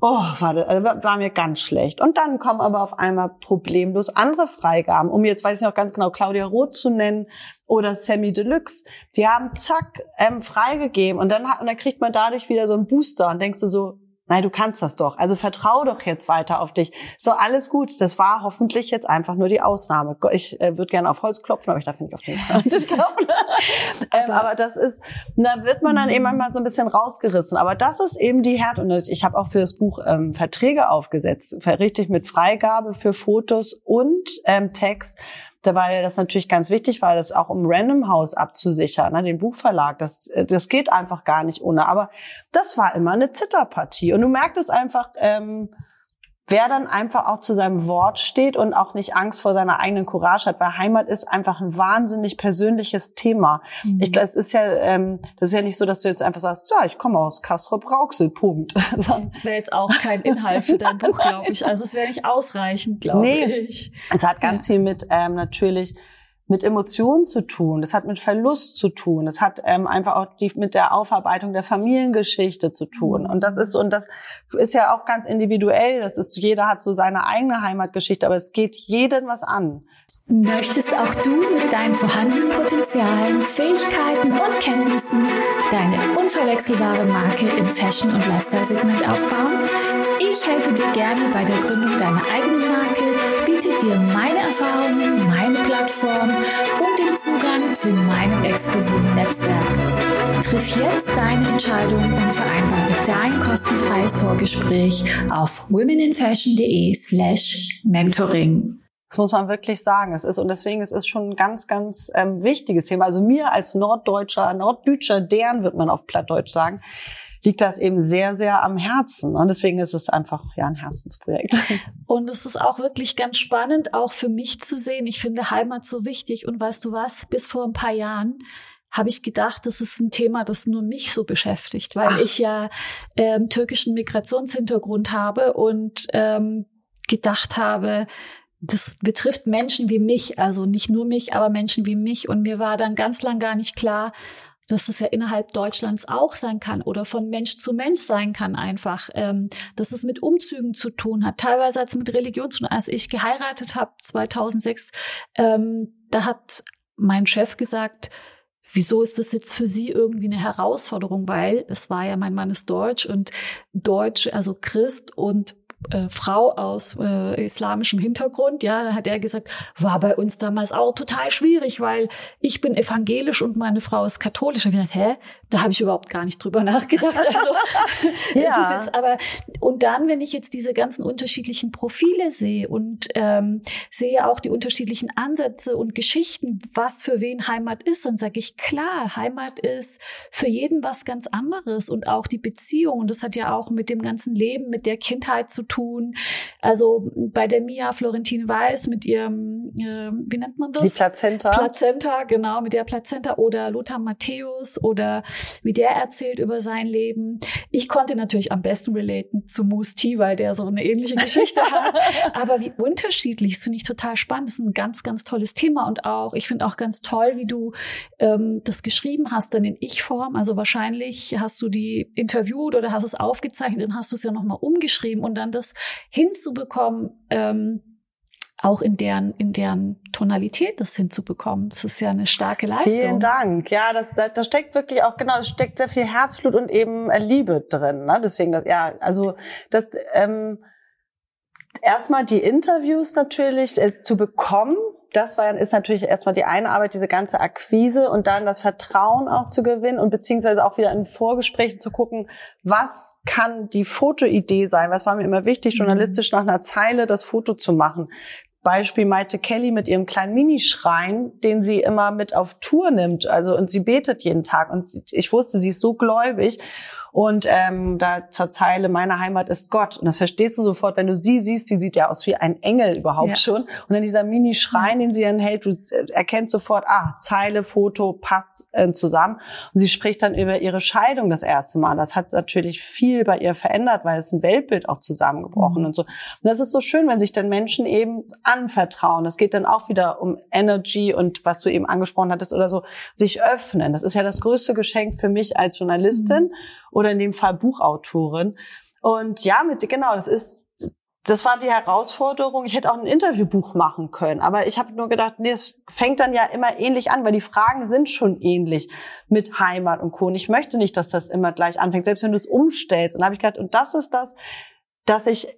Oh, war, das, also war mir ganz schlecht. Und dann kommen aber auf einmal problemlos andere Freigaben. Um jetzt weiß ich noch ganz genau Claudia Roth zu nennen oder Sammy Deluxe. Die haben zack ähm, freigegeben und dann, und dann kriegt man dadurch wieder so einen Booster und denkst du so, Nein, du kannst das doch. Also vertrau doch jetzt weiter auf dich. So, alles gut. Das war hoffentlich jetzt einfach nur die Ausnahme. Ich äh, würde gerne auf Holz klopfen, aber ich darf nicht auf den Tisch klopfen. ähm, aber das ist, da wird man dann eben mal so ein bisschen rausgerissen. Aber das ist eben die Härte. Und ich habe auch für das Buch ähm, Verträge aufgesetzt, richtig mit Freigabe für Fotos und ähm, Text weil das natürlich ganz wichtig war, das auch um Random House abzusichern, ne, den Buchverlag. Das, äh, das geht einfach gar nicht ohne. Aber das war immer eine Zitterpartie. Und du merktest einfach, ähm, wer dann einfach auch zu seinem Wort steht und auch nicht Angst vor seiner eigenen Courage hat, weil Heimat ist einfach ein wahnsinnig persönliches Thema. Mhm. Ich, das ist ja, ähm, das ist ja nicht so, dass du jetzt einfach sagst, ja, ich komme aus Kastrop Rauxel, Punkt. das wäre jetzt auch kein Inhalt für dein Buch, glaube ich. Also es wäre nicht ausreichend, glaube nee. ich. Es hat ganz ja. viel mit ähm, natürlich mit Emotionen zu tun, das hat mit Verlust zu tun, das hat ähm, einfach auch die, mit der Aufarbeitung der Familiengeschichte zu tun. Mhm. Und das ist und das ist ja auch ganz individuell. Das ist jeder hat so seine eigene Heimatgeschichte, aber es geht jeden was an. Möchtest auch du mit deinen vorhandenen Potenzialen, Fähigkeiten und Kenntnissen deine unverwechselbare Marke im Fashion- und Lifestyle-Segment aufbauen? Ich helfe dir gerne bei der Gründung deiner eigenen biete dir meine Erfahrungen, meine Plattform und den Zugang zu meinem exklusiven Netzwerk. Triff jetzt deine Entscheidung und vereinbare dein kostenfreies Vorgespräch auf womeninfashion.de slash mentoring. Das muss man wirklich sagen. Es ist, und deswegen ist es schon ein ganz, ganz ähm, wichtiges Thema. Also mir als Norddeutscher, Norddeutscher, deren wird man auf Plattdeutsch sagen, liegt das eben sehr, sehr am Herzen. Und deswegen ist es einfach ja ein Herzensprojekt. Und es ist auch wirklich ganz spannend, auch für mich zu sehen. Ich finde Heimat so wichtig. Und weißt du was? Bis vor ein paar Jahren habe ich gedacht, das ist ein Thema, das nur mich so beschäftigt, weil Ach. ich ja ähm, türkischen Migrationshintergrund habe und ähm, gedacht habe, das betrifft Menschen wie mich, also nicht nur mich, aber Menschen wie mich. Und mir war dann ganz lang gar nicht klar, dass das ja innerhalb Deutschlands auch sein kann oder von Mensch zu Mensch sein kann einfach, ähm, dass es mit Umzügen zu tun hat, teilweise es mit Religion zu tun. Als ich geheiratet habe 2006, ähm, da hat mein Chef gesagt, wieso ist das jetzt für Sie irgendwie eine Herausforderung, weil es war ja mein Mann ist Deutsch und Deutsch, also Christ und äh, Frau aus äh, islamischem Hintergrund, ja, da hat er gesagt, war bei uns damals auch total schwierig, weil ich bin evangelisch und meine Frau ist katholisch. Und ich dachte, hä, da habe ich überhaupt gar nicht drüber nachgedacht. Also, ja. ist jetzt aber und dann, wenn ich jetzt diese ganzen unterschiedlichen Profile sehe und ähm, sehe auch die unterschiedlichen Ansätze und Geschichten, was für wen Heimat ist, dann sage ich klar, Heimat ist für jeden was ganz anderes und auch die Beziehung. Und das hat ja auch mit dem ganzen Leben, mit der Kindheit zu tun. Also bei der Mia Florentine Weiß mit ihrem, äh, wie nennt man das? Die Plazenta. Plazenta, genau, mit der Plazenta oder Lothar Matthäus oder wie der erzählt über sein Leben. Ich konnte natürlich am besten relaten zu Moose T, weil der so eine ähnliche Geschichte hat. Aber wie unterschiedlich, das finde ich total spannend. Das ist ein ganz, ganz tolles Thema und auch, ich finde auch ganz toll, wie du ähm, das geschrieben hast, dann in Ich-Form. Also wahrscheinlich hast du die interviewt oder hast es aufgezeichnet, dann hast du es ja nochmal umgeschrieben und dann das hinzubekommen, ähm, auch in deren, in deren Tonalität das hinzubekommen. Das ist ja eine starke Leistung. Vielen Dank. Ja, das, da, da steckt wirklich auch, genau, es steckt sehr viel Herzblut und eben äh, Liebe drin. Ne? Deswegen, das, ja, also das, ähm, erstmal die Interviews natürlich äh, zu bekommen, das war, ist natürlich erstmal die eine Arbeit, diese ganze Akquise und dann das Vertrauen auch zu gewinnen und beziehungsweise auch wieder in Vorgesprächen zu gucken, was kann die Fotoidee sein? Was war mir immer wichtig, mhm. journalistisch nach einer Zeile das Foto zu machen? Beispiel Maite Kelly mit ihrem kleinen Minischrein, den sie immer mit auf Tour nimmt. Also und sie betet jeden Tag. Und ich wusste, sie ist so gläubig. Und ähm, da zur Zeile, meine Heimat ist Gott. Und das verstehst du sofort, wenn du sie siehst, sie sieht ja aus wie ein Engel überhaupt ja. schon. Und dann dieser Mini-Schrein, den sie dann hält, du erkennst sofort, ah, Zeile, Foto passt äh, zusammen. Und sie spricht dann über ihre Scheidung das erste Mal. Das hat natürlich viel bei ihr verändert, weil es ein Weltbild auch zusammengebrochen mhm. und so. Und das ist so schön, wenn sich dann Menschen eben anvertrauen. Das geht dann auch wieder um Energy und was du eben angesprochen hattest oder so, sich öffnen. Das ist ja das größte Geschenk für mich als Journalistin. Mhm oder in dem Fall Buchautorin. Und ja, mit genau, das ist das war die Herausforderung. Ich hätte auch ein Interviewbuch machen können, aber ich habe nur gedacht, nee, es fängt dann ja immer ähnlich an, weil die Fragen sind schon ähnlich mit Heimat und Co. Und ich möchte nicht, dass das immer gleich anfängt, selbst wenn du es umstellst. Und habe ich gedacht, und das ist das, dass ich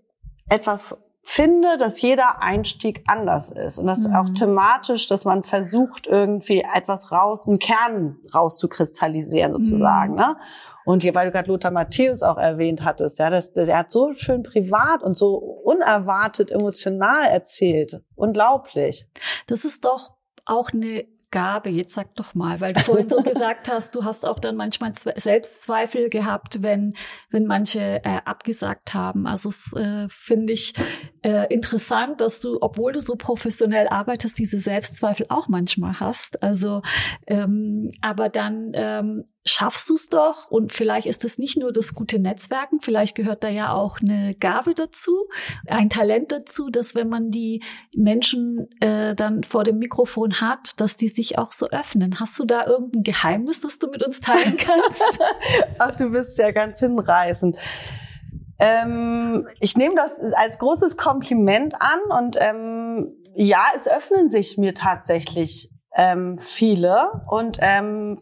etwas finde, dass jeder Einstieg anders ist und das mhm. auch thematisch, dass man versucht irgendwie etwas raus, einen Kern rauszukristallisieren sozusagen, mhm. ne? Und hier, weil du gerade Lothar Matthäus auch erwähnt hattest, ja, das, der hat so schön privat und so unerwartet emotional erzählt. Unglaublich. Das ist doch auch eine Gabe, jetzt sag doch mal, weil du vorhin so gesagt hast, du hast auch dann manchmal Selbstzweifel gehabt, wenn, wenn manche äh, abgesagt haben. Also es äh, finde ich äh, interessant, dass du, obwohl du so professionell arbeitest, diese Selbstzweifel auch manchmal hast. Also, ähm, aber dann ähm, schaffst du es doch und vielleicht ist es nicht nur das gute Netzwerken, vielleicht gehört da ja auch eine Gabe dazu, ein Talent dazu, dass wenn man die Menschen äh, dann vor dem Mikrofon hat, dass die sich auch so öffnen. Hast du da irgendein Geheimnis, das du mit uns teilen kannst? Ach, du bist ja ganz hinreißend. Ähm, ich nehme das als großes Kompliment an und ähm, ja, es öffnen sich mir tatsächlich ähm, viele und ähm,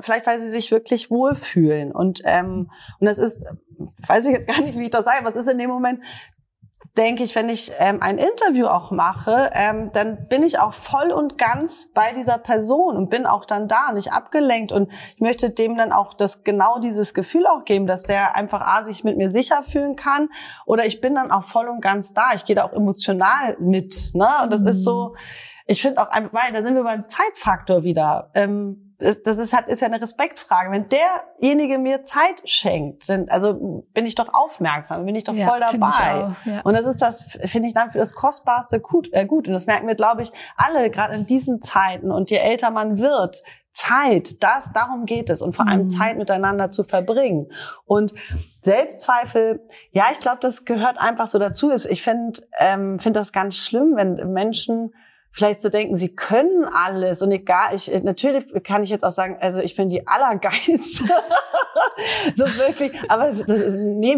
vielleicht weil sie sich wirklich wohlfühlen und ähm, und das ist weiß ich jetzt gar nicht wie ich das sage es ist in dem Moment denke ich, wenn ich ähm, ein Interview auch mache, ähm, dann bin ich auch voll und ganz bei dieser Person und bin auch dann da, nicht abgelenkt. Und ich möchte dem dann auch das genau dieses Gefühl auch geben, dass der einfach A, sich mit mir sicher fühlen kann oder ich bin dann auch voll und ganz da. Ich gehe da auch emotional mit. Ne? Und das ist so, mhm. Ich finde auch einfach, weil da sind wir beim Zeitfaktor wieder. Ähm, das ist halt ist ja eine Respektfrage. Wenn derjenige mir Zeit schenkt, dann also bin ich doch aufmerksam, bin ich doch ja, voll dabei. Auch, ja. Und das ist das finde ich dann für das kostbarste gut, äh, gut. Und das merken wir, glaube ich, alle gerade in diesen Zeiten. Und je älter man wird, Zeit, das, darum geht es und vor allem mhm. Zeit miteinander zu verbringen. Und Selbstzweifel, ja, ich glaube, das gehört einfach so dazu. Ich finde ähm, finde das ganz schlimm, wenn Menschen vielleicht zu denken, sie können alles und egal, ich, natürlich kann ich jetzt auch sagen, also ich bin die Allergeilste. so wirklich, aber das, nee,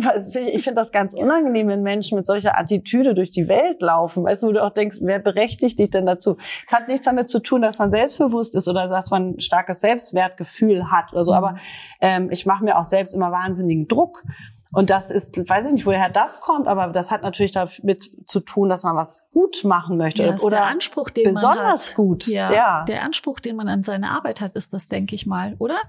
ich finde das ganz unangenehm, wenn Menschen mit solcher Attitüde durch die Welt laufen. Weißt du, wo du auch denkst, wer berechtigt dich denn dazu? Es hat nichts damit zu tun, dass man selbstbewusst ist oder dass man ein starkes Selbstwertgefühl hat oder so, mhm. aber ähm, ich mache mir auch selbst immer wahnsinnigen Druck. Und das ist, weiß ich nicht, woher das kommt, aber das hat natürlich damit zu tun, dass man was gut machen möchte ja, oder der Anspruch, den besonders man hat. gut. Ja, ja, der Anspruch, den man an seine Arbeit hat, ist das, denke ich mal, oder?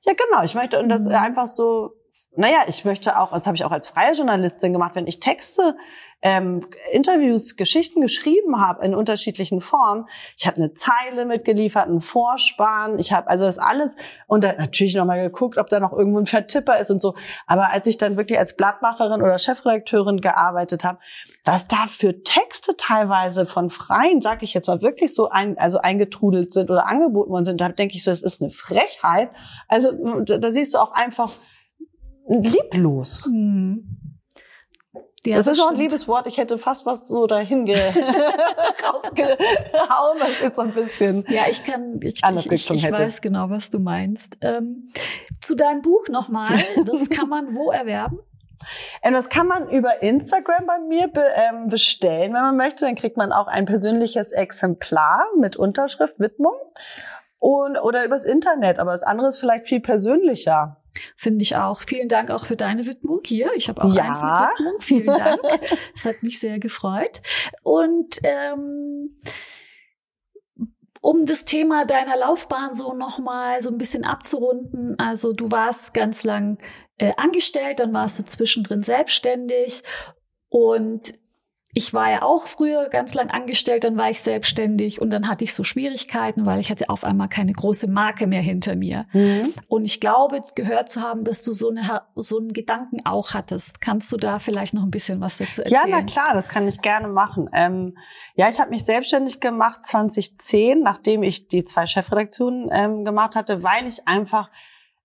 Ja, genau. Ich möchte und das mhm. einfach so. Naja, ich möchte auch, das habe ich auch als freie Journalistin gemacht, wenn ich Texte ähm, Interviews, Geschichten geschrieben habe in unterschiedlichen Formen. Ich habe eine Zeile mitgeliefert, einen Vorspann. Ich habe also das alles und dann natürlich nochmal geguckt, ob da noch irgendwo ein Vertipper ist und so. Aber als ich dann wirklich als Blattmacherin oder Chefredakteurin gearbeitet habe, was da für Texte teilweise von Freien, sag ich jetzt mal, wirklich so ein, also eingetrudelt sind oder angeboten worden sind, da denke ich so, das ist eine Frechheit. Also da siehst du auch einfach lieblos. Mhm. Ja, das, das, ist auch ein liebes Wort. Ich hätte fast was so dahin ge rausgehauen. Das ist so ein bisschen. Ja, ich kann, ich, ich, ich, ich weiß genau, was du meinst. Ähm, zu deinem Buch nochmal. Das kann man wo erwerben? Ähm, das kann man über Instagram bei mir be ähm, bestellen, wenn man möchte. Dann kriegt man auch ein persönliches Exemplar mit Unterschrift, Widmung. Und, oder übers Internet. Aber das andere ist vielleicht viel persönlicher. Finde ich auch. Vielen Dank auch für deine Widmung hier. Ich habe auch ja. eins mit Widmung. Vielen Dank. Es hat mich sehr gefreut. Und ähm, um das Thema deiner Laufbahn so nochmal so ein bisschen abzurunden. Also du warst ganz lang äh, angestellt, dann warst du zwischendrin selbstständig und ich war ja auch früher ganz lang angestellt, dann war ich selbstständig und dann hatte ich so Schwierigkeiten, weil ich hatte auf einmal keine große Marke mehr hinter mir. Mhm. Und ich glaube, gehört zu haben, dass du so, eine, so einen Gedanken auch hattest. Kannst du da vielleicht noch ein bisschen was dazu erzählen? Ja, na klar, das kann ich gerne machen. Ähm, ja, ich habe mich selbstständig gemacht 2010, nachdem ich die zwei Chefredaktionen ähm, gemacht hatte, weil ich einfach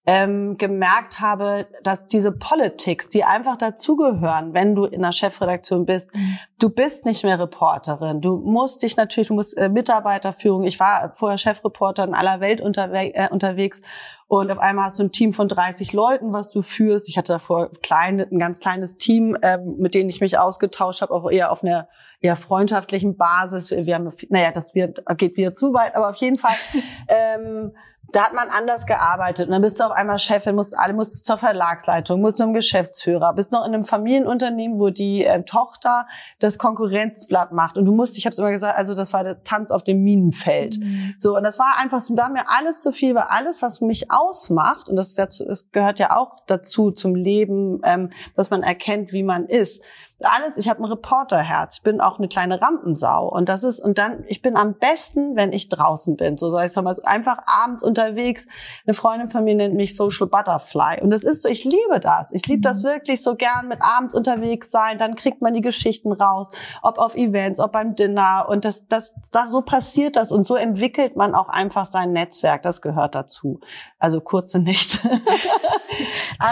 ähm, gemerkt habe, dass diese Politics, die einfach dazugehören, wenn du in der Chefredaktion bist, mhm. du bist nicht mehr Reporterin. Du musst dich natürlich, du musst äh, Mitarbeiterführung. Ich war vorher Chefreporter in aller Welt unterwe äh, unterwegs und auf einmal hast du ein Team von 30 Leuten, was du führst. Ich hatte davor klein, ein ganz kleines Team, äh, mit denen ich mich ausgetauscht habe, auch eher auf einer eher freundschaftlichen Basis. Wir haben, naja, das wird, geht wieder zu weit, aber auf jeden Fall. ähm, da hat man anders gearbeitet. Und dann bist du auf einmal Chefin, musst, alle musst zur Verlagsleitung, musst zum Geschäftsführer, bist noch in einem Familienunternehmen, wo die äh, Tochter das Konkurrenzblatt macht. Und du musst, ich habe immer gesagt, also das war der Tanz auf dem Minenfeld. Mhm. So, und das war einfach, so, war mir alles zu viel, war alles, was mich ausmacht, und das, das gehört ja auch dazu zum Leben, ähm, dass man erkennt, wie man ist alles, ich habe ein Reporterherz, ich bin auch eine kleine Rampensau und das ist und dann ich bin am besten, wenn ich draußen bin, so sag ich mal, einfach abends unterwegs. Eine Freundin von mir nennt mich Social Butterfly und das ist so, ich liebe das. Ich liebe das mhm. wirklich so gern mit abends unterwegs sein, dann kriegt man die Geschichten raus, ob auf Events, ob beim Dinner und das das das so passiert das und so entwickelt man auch einfach sein Netzwerk, das gehört dazu. Also kurze nicht.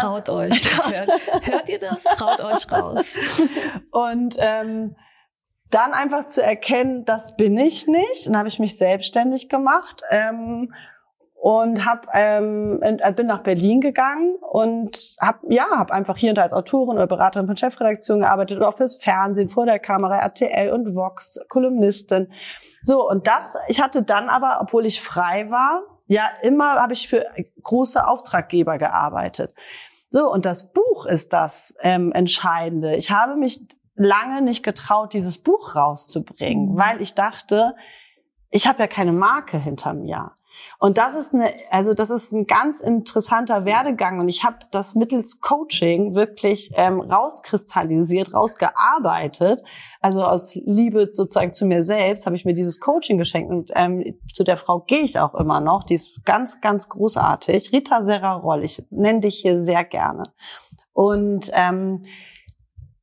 Traut euch. Hört, hört ihr das? Traut euch raus. Und ähm, dann einfach zu erkennen, das bin ich nicht. Dann habe ich mich selbstständig gemacht ähm, und hab, ähm, äh, bin nach Berlin gegangen und habe ja hab einfach hier und da als Autorin oder Beraterin von Chefredaktion gearbeitet oder auch fürs Fernsehen vor der Kamera RTL und Vox Kolumnistin. So und das ich hatte dann aber, obwohl ich frei war, ja immer habe ich für große Auftraggeber gearbeitet. So und das Buch ist das ähm, Entscheidende. Ich habe mich lange nicht getraut, dieses Buch rauszubringen, mhm. weil ich dachte, ich habe ja keine Marke hinter mir. Und das ist eine, also das ist ein ganz interessanter Werdegang und ich habe das mittels Coaching wirklich ähm, rauskristallisiert, rausgearbeitet. Also aus Liebe sozusagen zu mir selbst habe ich mir dieses Coaching geschenkt und ähm, zu der Frau gehe ich auch immer noch. Die ist ganz, ganz großartig. Rita Serra-Roll, ich nenne dich hier sehr gerne. Und ähm,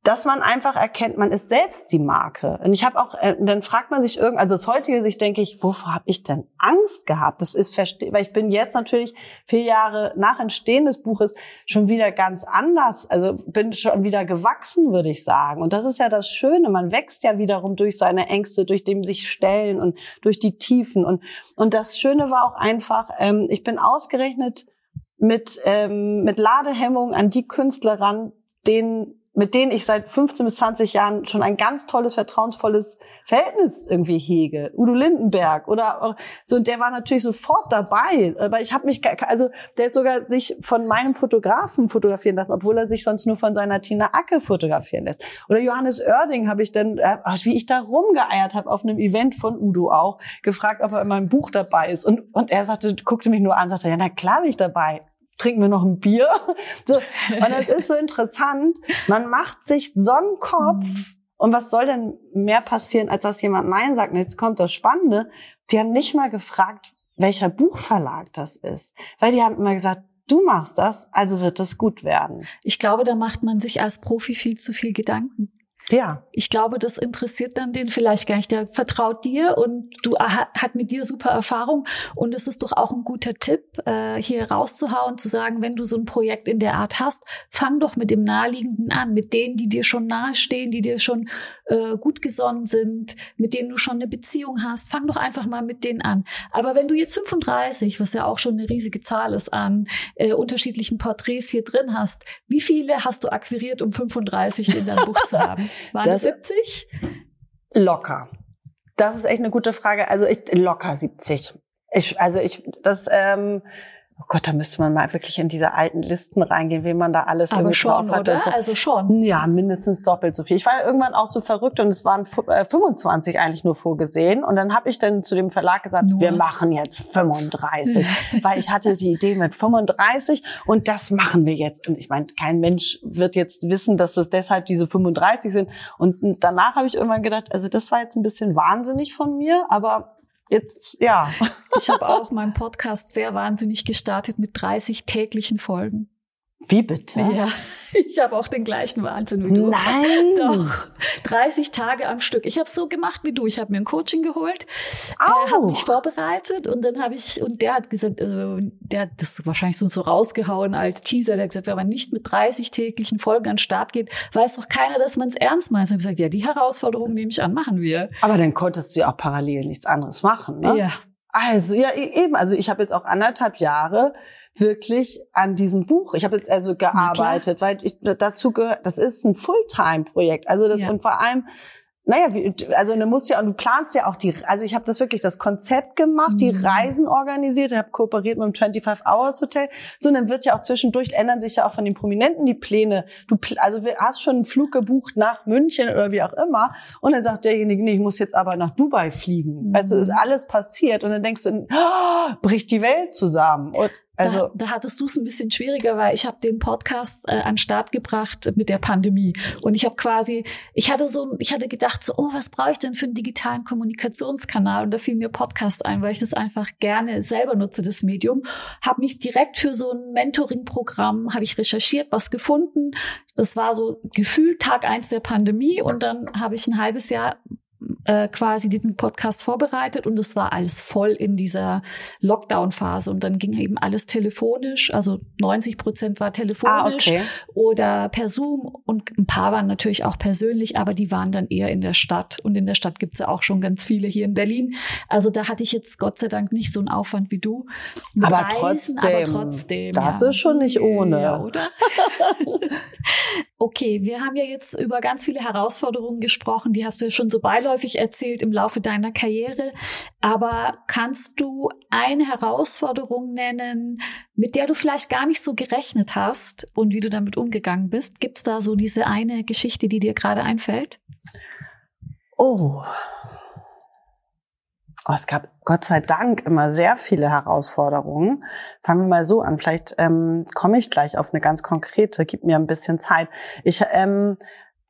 dass man einfach erkennt, man ist selbst die Marke. Und ich habe auch, äh, dann fragt man sich irgend, also aus heutiger Sicht denke ich, wovor habe ich denn Angst gehabt? Das ist verstehe, weil ich bin jetzt natürlich vier Jahre nach Entstehen des Buches schon wieder ganz anders, also bin schon wieder gewachsen, würde ich sagen. Und das ist ja das Schöne, man wächst ja wiederum durch seine Ängste, durch dem sich stellen und durch die Tiefen. Und und das Schöne war auch einfach, ähm, ich bin ausgerechnet mit ähm, mit Ladehemmung an die Künstler ran, denen mit denen ich seit 15 bis 20 Jahren schon ein ganz tolles, vertrauensvolles Verhältnis irgendwie hege. Udo Lindenberg oder so, und der war natürlich sofort dabei. Aber ich habe mich, also der hat sogar sich von meinem Fotografen fotografieren lassen, obwohl er sich sonst nur von seiner Tina Acke fotografieren lässt. Oder Johannes Oerding habe ich dann, äh, wie ich da rumgeeiert habe auf einem Event von Udo auch, gefragt, ob er in meinem Buch dabei ist. Und, und er sagte, guckte mich nur an, sagte, ja, na klar bin ich dabei trinken wir noch ein Bier. So. Und es ist so interessant. Man macht sich so einen Kopf. Mhm. Und was soll denn mehr passieren, als dass jemand Nein sagt? Und jetzt kommt das Spannende. Die haben nicht mal gefragt, welcher Buchverlag das ist. Weil die haben immer gesagt, du machst das, also wird das gut werden. Ich glaube, da macht man sich als Profi viel zu viel Gedanken. Ja. Ich glaube, das interessiert dann den vielleicht gar nicht. Der vertraut dir und du hat mit dir super Erfahrung. Und es ist doch auch ein guter Tipp, äh, hier rauszuhauen, zu sagen, wenn du so ein Projekt in der Art hast, fang doch mit dem Naheliegenden an, mit denen, die dir schon nahestehen, die dir schon äh, gut gesonnen sind, mit denen du schon eine Beziehung hast. Fang doch einfach mal mit denen an. Aber wenn du jetzt 35, was ja auch schon eine riesige Zahl ist, an äh, unterschiedlichen Porträts hier drin hast, wie viele hast du akquiriert, um 35 in deinem Buch zu haben? Waren das 70? Locker. Das ist echt eine gute Frage. Also ich locker 70. Ich, also ich, das, ähm, Oh Gott, da müsste man mal wirklich in diese alten Listen reingehen, wie man da alles Aber schon, drauf hat. Oder? So. Also schon. Ja, mindestens doppelt so viel. Ich war ja irgendwann auch so verrückt und es waren 25 äh, eigentlich nur vorgesehen. Und dann habe ich dann zu dem Verlag gesagt, nur? wir machen jetzt 35. weil ich hatte die Idee mit 35 und das machen wir jetzt. Und ich meine, kein Mensch wird jetzt wissen, dass es deshalb diese 35 sind. Und danach habe ich irgendwann gedacht, also das war jetzt ein bisschen wahnsinnig von mir, aber jetzt, ja. Ich habe auch meinen Podcast sehr wahnsinnig gestartet mit 30 täglichen Folgen. Wie bitte? Ja, ich habe auch den gleichen Wahnsinn wie du. Nein. Doch. 30 Tage am Stück. Ich habe so gemacht wie du. Ich habe mir ein Coaching geholt, äh, habe mich vorbereitet und dann habe ich, und der hat gesagt, äh, der hat das wahrscheinlich so, so rausgehauen als Teaser. Der hat gesagt, wenn man nicht mit 30 täglichen Folgen an den Start geht, weiß doch keiner, dass man es ernst meint. Ich habe gesagt, ja, die Herausforderung nehme ich an, machen wir. Aber dann konntest du ja auch parallel nichts anderes machen, ne? Ja. Also, ja, e-, eben. Also ich habe jetzt auch anderthalb Jahre wirklich an diesem Buch. Ich habe jetzt also gearbeitet, weil ich dazu gehört, das ist ein Fulltime-Projekt. Also das ja. und vor allem naja, also du musst ja, und du planst ja auch die, also ich habe das wirklich das Konzept gemacht, mhm. die Reisen organisiert, ich habe kooperiert mit dem 25 Hours Hotel. So, und dann wird ja auch zwischendurch ändern sich ja auch von den Prominenten die Pläne. Du, also du hast schon einen Flug gebucht nach München oder wie auch immer. Und dann sagt derjenige, nee, ich muss jetzt aber nach Dubai fliegen. Mhm. Also alles passiert. Und dann denkst du, oh, bricht die Welt zusammen. Und also da, da hattest du es ein bisschen schwieriger, weil ich habe den Podcast äh, an Start gebracht mit der Pandemie und ich habe quasi, ich hatte so, ich hatte gedacht so, oh, was brauche ich denn für einen digitalen Kommunikationskanal? Und da fiel mir Podcast ein, weil ich das einfach gerne selber nutze, das Medium. Habe mich direkt für so ein Mentoring-Programm habe ich recherchiert, was gefunden. Das war so gefühlt Tag eins der Pandemie und dann habe ich ein halbes Jahr äh, quasi diesen Podcast vorbereitet und es war alles voll in dieser Lockdown-Phase und dann ging eben alles telefonisch, also 90 Prozent war telefonisch ah, okay. oder per Zoom und ein paar waren natürlich auch persönlich, aber die waren dann eher in der Stadt und in der Stadt gibt's ja auch schon ganz viele hier in Berlin. Also da hatte ich jetzt Gott sei Dank nicht so einen Aufwand wie du. Aber Reisen, trotzdem, aber trotzdem. Das ja. ist schon nicht ohne. Ja, oder? Okay, wir haben ja jetzt über ganz viele Herausforderungen gesprochen, die hast du ja schon so beiläufig erzählt im Laufe deiner Karriere. Aber kannst du eine Herausforderung nennen, mit der du vielleicht gar nicht so gerechnet hast und wie du damit umgegangen bist? Gibt es da so diese eine Geschichte, die dir gerade einfällt? Oh, Oh, es gab Gott sei Dank immer sehr viele Herausforderungen. Fangen wir mal so an. Vielleicht ähm, komme ich gleich auf eine ganz konkrete. Gib mir ein bisschen Zeit. Ich ähm,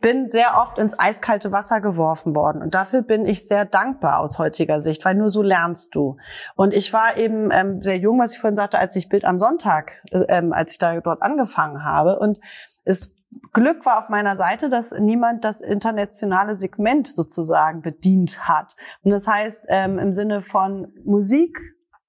bin sehr oft ins eiskalte Wasser geworfen worden und dafür bin ich sehr dankbar aus heutiger Sicht, weil nur so lernst du. Und ich war eben ähm, sehr jung, was ich vorhin sagte, als ich Bild am Sonntag, äh, ähm, als ich da dort angefangen habe und es Glück war auf meiner Seite, dass niemand das internationale Segment sozusagen bedient hat. Und das heißt, ähm, im Sinne von Musik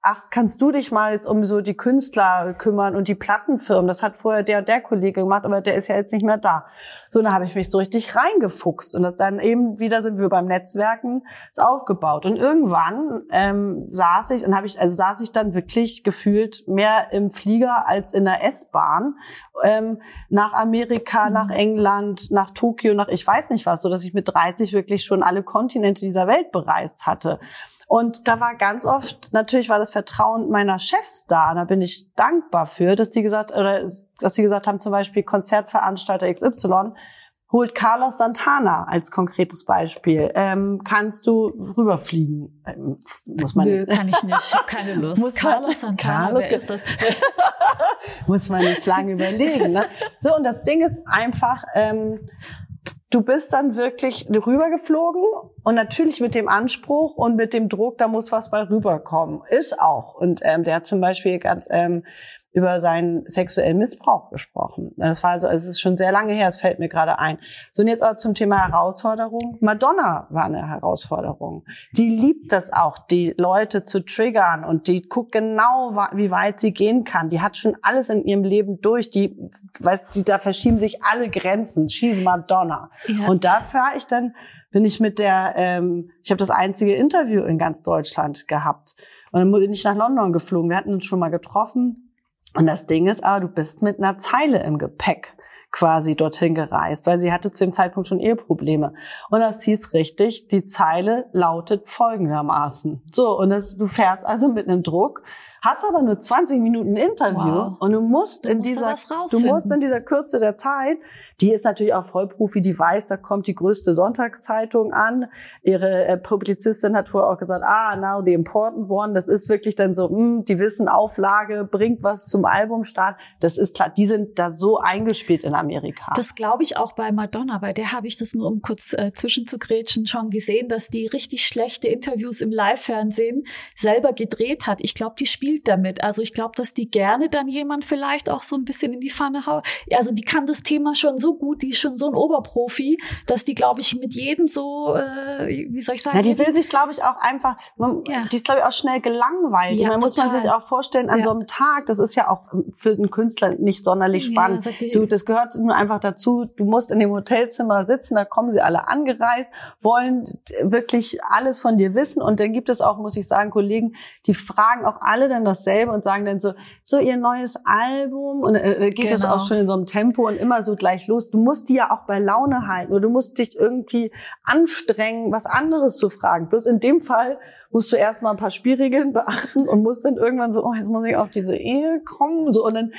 ach, kannst du dich mal jetzt um so die Künstler kümmern und die Plattenfirmen? Das hat vorher der und der Kollege gemacht, aber der ist ja jetzt nicht mehr da. So, da habe ich mich so richtig reingefuchst und das dann eben wieder sind wir beim Netzwerken ist aufgebaut. Und irgendwann ähm, saß ich und habe ich, also saß ich dann wirklich gefühlt mehr im Flieger als in der S-Bahn ähm, nach Amerika, mhm. nach England, nach Tokio, nach ich weiß nicht was, so dass ich mit 30 wirklich schon alle Kontinente dieser Welt bereist hatte. Und da war ganz oft, natürlich war das Vertrauen meiner Chefs da. Da bin ich dankbar für, dass die gesagt, oder dass sie gesagt haben, zum Beispiel Konzertveranstalter XY, holt Carlos Santana als konkretes Beispiel. Ähm, kannst du rüberfliegen? Ähm, muss man Nö, kann ich nicht. Ich habe keine Lust. Muss Carlos Santana, Carlos, wer ist das? muss man nicht lange überlegen. Ne? So, und das Ding ist einfach, ähm, du bist dann wirklich rübergeflogen und natürlich mit dem Anspruch und mit dem Druck, da muss was bei rüberkommen. Ist auch. Und ähm, der hat zum Beispiel ganz ähm, über seinen sexuellen Missbrauch gesprochen. Das war also, es ist schon sehr lange her, es fällt mir gerade ein. So, und jetzt aber zum Thema Herausforderung. Madonna war eine Herausforderung. Die liebt das auch, die Leute zu triggern und die guckt genau, wie weit sie gehen kann. Die hat schon alles in ihrem Leben durch. Die, weiß, die, da verschieben sich alle Grenzen. She's Madonna. Ja. Und da fahre ich dann, bin ich mit der, ähm, ich habe das einzige Interview in ganz Deutschland gehabt. Und dann bin ich nach London geflogen. Wir hatten uns schon mal getroffen und das Ding ist aber, du bist mit einer Zeile im Gepäck quasi dorthin gereist, weil sie hatte zu dem Zeitpunkt schon Eheprobleme. Und das hieß richtig, die Zeile lautet folgendermaßen. So, und das, du fährst also mit einem Druck, hast aber nur 20 Minuten Interview wow. und du musst du in musst dieser, du musst in dieser Kürze der Zeit die ist natürlich auch Vollprofi, die weiß, da kommt die größte Sonntagszeitung an. Ihre äh, Publizistin hat vorher auch gesagt, ah, now the important one. Das ist wirklich dann so, mh, hm, die wissen, Auflage bringt was zum Albumstart. Das ist klar, die sind da so eingespielt in Amerika. Das glaube ich auch bei Madonna, bei der habe ich das nur um kurz äh, zwischenzugrätschen schon gesehen, dass die richtig schlechte Interviews im Live-Fernsehen selber gedreht hat. Ich glaube, die spielt damit. Also ich glaube, dass die gerne dann jemand vielleicht auch so ein bisschen in die Pfanne haut. Also die kann das Thema schon gut, die ist schon so ein Oberprofi, dass die, glaube ich, mit jedem so, äh, wie soll ich sagen? Ja, die will sich, glaube ich, auch einfach, man, ja. die ist, glaube ich, auch schnell gelangweilt. Ja, und dann muss man sich auch vorstellen, an ja. so einem Tag, das ist ja auch für einen Künstler nicht sonderlich spannend. Ja, du, das gehört nur einfach dazu, du musst in dem Hotelzimmer sitzen, da kommen sie alle angereist, wollen wirklich alles von dir wissen. Und dann gibt es auch, muss ich sagen, Kollegen, die fragen auch alle dann dasselbe und sagen dann so, so ihr neues Album. Und äh, geht genau. das auch schon in so einem Tempo und immer so gleich los los. Du musst die ja auch bei Laune halten oder du musst dich irgendwie anstrengen, was anderes zu fragen. Bloß in dem Fall musst du erstmal ein paar Spielregeln beachten und musst dann irgendwann so, oh, jetzt muss ich auf diese Ehe kommen. So, und dann,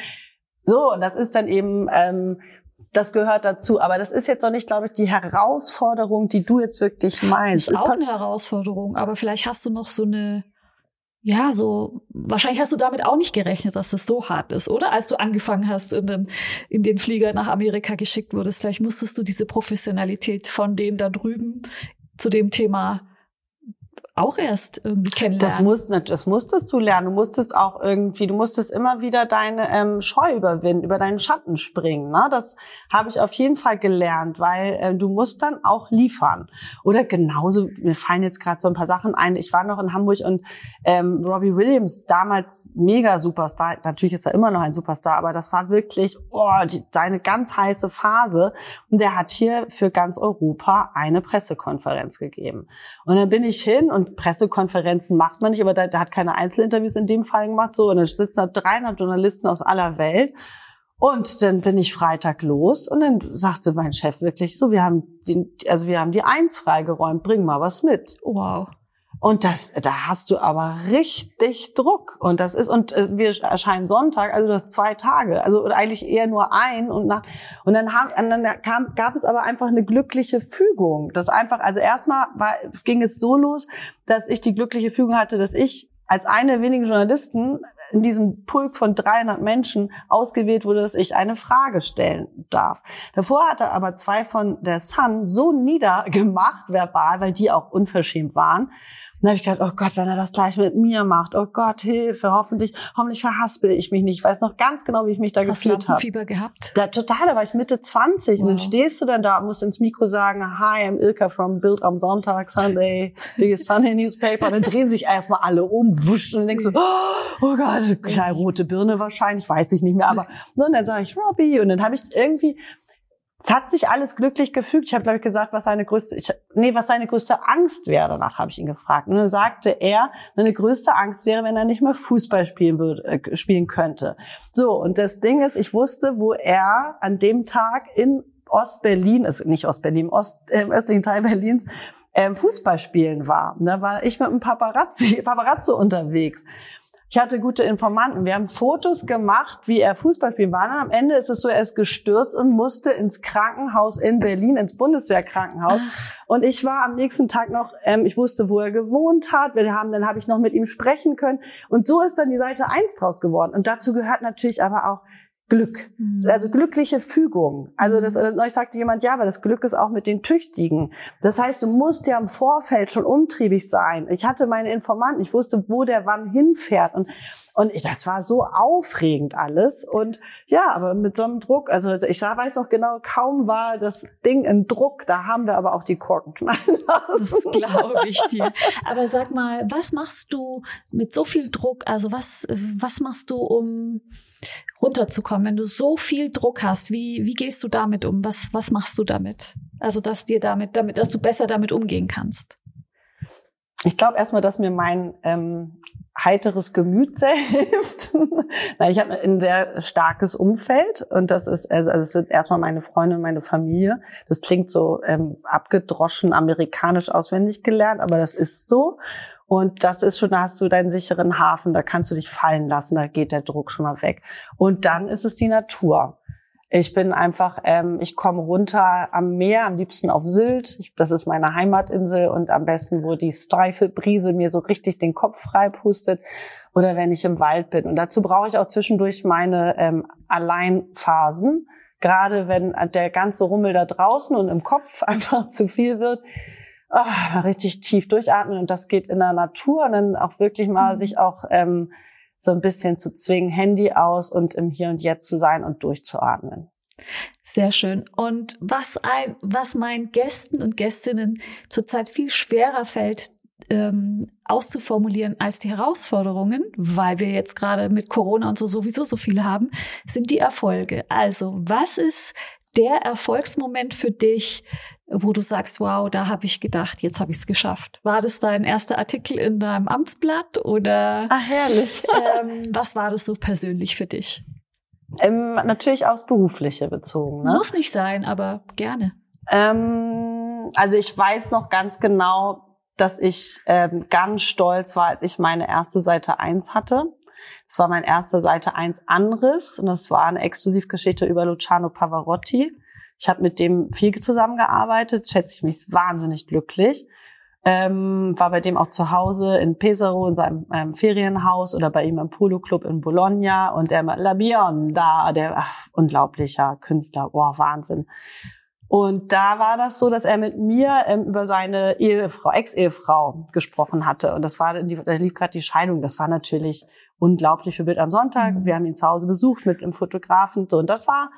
so, und das ist dann eben, ähm, das gehört dazu. Aber das ist jetzt noch nicht, glaube ich, die Herausforderung, die du jetzt wirklich meinst. Das ist auch eine Herausforderung, aber vielleicht hast du noch so eine ja, so, wahrscheinlich hast du damit auch nicht gerechnet, dass das so hart ist, oder? Als du angefangen hast und dann in den Flieger nach Amerika geschickt wurdest, vielleicht musstest du diese Professionalität von denen da drüben zu dem Thema auch erst irgendwie kennenlernen. Das, musst, das musstest du lernen. Du musstest auch irgendwie, du musstest immer wieder deine ähm, Scheu überwinden, über deinen Schatten springen. Ne? Das habe ich auf jeden Fall gelernt, weil äh, du musst dann auch liefern. Oder genauso, mir fallen jetzt gerade so ein paar Sachen ein. Ich war noch in Hamburg und ähm, Robbie Williams, damals mega Superstar, natürlich ist er immer noch ein Superstar, aber das war wirklich oh, die, seine ganz heiße Phase. Und der hat hier für ganz Europa eine Pressekonferenz gegeben. Und dann bin ich hin und Pressekonferenzen macht man nicht, aber der, der hat keine Einzelinterviews in dem Fall gemacht, so, und dann sitzen da 300 Journalisten aus aller Welt. Und dann bin ich Freitag los und dann sagte mein Chef wirklich so, wir haben die, also wir haben die Eins freigeräumt, bring mal was mit. Wow. Und das, da hast du aber richtig Druck. Und das ist, und äh, wir erscheinen Sonntag, also das zwei Tage, also eigentlich eher nur ein und nach, und dann haben, dann kam, gab es aber einfach eine glückliche Fügung. Das einfach, also erstmal war, ging es so los, dass ich die glückliche Fügung hatte, dass ich als eine der wenigen Journalisten in diesem Pulk von 300 Menschen ausgewählt wurde, dass ich eine Frage stellen darf. Davor hatte aber zwei von der Sun so niedergemacht verbal, weil die auch unverschämt waren, dann habe ich gedacht, oh Gott, wenn er das gleich mit mir macht, oh Gott, Hilfe, hoffentlich, hoffentlich verhaspel ich mich nicht. Ich weiß noch ganz genau, wie ich mich da Hast gefühlt habe. Fieber gehabt? Ja, total, da war ich Mitte 20 wow. und dann stehst du dann da, musst ins Mikro sagen, hi, I'm Ilka from Bild am Sonntag, Sunday, biggest Sunday Newspaper. Und dann drehen sich erstmal alle um, wusch, und denkst so, oh Gott, kleine rote Birne wahrscheinlich, weiß ich nicht mehr, aber und dann sage ich Robbie und dann habe ich irgendwie es hat sich alles glücklich gefügt. Ich habe, glaube ich, gesagt, was seine größte, ich, nee, was seine größte Angst wäre. Danach habe ich ihn gefragt. Und dann sagte er, seine größte Angst wäre, wenn er nicht mehr Fußball spielen würde, äh, spielen könnte. So, und das Ding ist, ich wusste, wo er an dem Tag in Ostberlin, ist nicht Ostberlin, Ost, äh, im östlichen Teil Berlins, ähm, Fußball spielen war. Und da war ich mit einem Paparazzi, Paparazzo unterwegs. Ich hatte gute Informanten. Wir haben Fotos gemacht, wie er Fußball spielen war. Und am Ende ist es so, er ist gestürzt und musste ins Krankenhaus in Berlin, ins Bundeswehrkrankenhaus. Ach. Und ich war am nächsten Tag noch, ähm, ich wusste, wo er gewohnt hat. Wir haben, dann habe ich noch mit ihm sprechen können. Und so ist dann die Seite eins draus geworden. Und dazu gehört natürlich aber auch Glück. Mhm. Also glückliche Fügung. Also das, mhm. neulich sagte jemand, ja, aber das Glück ist auch mit den Tüchtigen. Das heißt, du musst ja im Vorfeld schon umtriebig sein. Ich hatte meine Informanten, ich wusste, wo der wann hinfährt. Und, und ich, das war so aufregend alles. Und ja, aber mit so einem Druck, also ich weiß noch genau, kaum war das Ding in Druck, da haben wir aber auch die Korken knallen lassen. Das glaube ich dir. Aber sag mal, was machst du mit so viel Druck? Also was, was machst du, um runterzukommen, wenn du so viel Druck hast, wie, wie gehst du damit um? Was, was machst du damit? Also, dass dir damit, damit, dass du besser damit umgehen kannst. Ich glaube erstmal, dass mir mein ähm, heiteres Gemüt sehr hilft. Nein, ich habe ein sehr starkes Umfeld und das ist, also, also es sind erstmal meine Freunde und meine Familie. Das klingt so ähm, abgedroschen amerikanisch auswendig gelernt, aber das ist so. Und das ist schon, da hast du deinen sicheren Hafen, da kannst du dich fallen lassen, da geht der Druck schon mal weg. Und dann ist es die Natur. Ich bin einfach, ähm, ich komme runter am Meer, am liebsten auf Sylt. Ich, das ist meine Heimatinsel und am besten, wo die steife Brise mir so richtig den Kopf frei pustet oder wenn ich im Wald bin. Und dazu brauche ich auch zwischendurch meine ähm, Alleinphasen. Gerade wenn der ganze Rummel da draußen und im Kopf einfach zu viel wird, oh, richtig tief durchatmen und das geht in der Natur und dann auch wirklich mal mhm. sich auch ähm, so ein bisschen zu zwingen, Handy aus und im Hier und Jetzt zu sein und durchzuatmen. Sehr schön. Und was ein, was meinen Gästen und Gästinnen zurzeit viel schwerer fällt, ähm, auszuformulieren als die Herausforderungen, weil wir jetzt gerade mit Corona und so sowieso so viele haben, sind die Erfolge. Also, was ist der Erfolgsmoment für dich, wo du sagst, wow, da habe ich gedacht, jetzt habe ich es geschafft? War das dein erster Artikel in deinem Amtsblatt oder? Ah, herrlich. ähm, was war das so persönlich für dich? Ähm, natürlich aufs Berufliche bezogen. Ne? Muss nicht sein, aber gerne. Ähm, also ich weiß noch ganz genau, dass ich ähm, ganz stolz war, als ich meine erste Seite eins hatte. Das war mein erster Seite eins Anriss und das war eine Exklusivgeschichte über Luciano Pavarotti. Ich habe mit dem viel zusammengearbeitet, schätze ich mich wahnsinnig glücklich. Ähm, war bei dem auch zu Hause in Pesaro in seinem ähm, Ferienhaus oder bei ihm im Polo Club in Bologna und der La Bionda, der ach, unglaublicher Künstler, boah, Wahnsinn. Und da war das so, dass er mit mir ähm, über seine Ehefrau, Ex-Ehefrau gesprochen hatte. Und das war, da lief gerade die Scheidung. Das war natürlich unglaublich für Bild am Sonntag. Mhm. Wir haben ihn zu Hause besucht mit einem Fotografen. So, und das war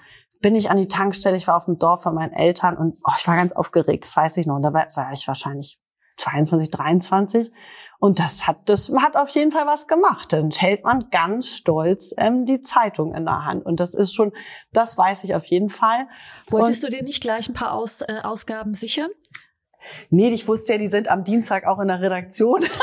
bin ich an die Tankstelle, ich war auf dem Dorf von meinen Eltern und oh, ich war ganz aufgeregt, das weiß ich noch. Und da war, war ich wahrscheinlich 22, 23. Und das hat, das hat auf jeden Fall was gemacht. Dann hält man ganz stolz ähm, die Zeitung in der Hand. Und das ist schon, das weiß ich auf jeden Fall. Wolltest und, du dir nicht gleich ein paar Aus, äh, Ausgaben sichern? Nee, ich wusste ja, die sind am Dienstag auch in der Redaktion.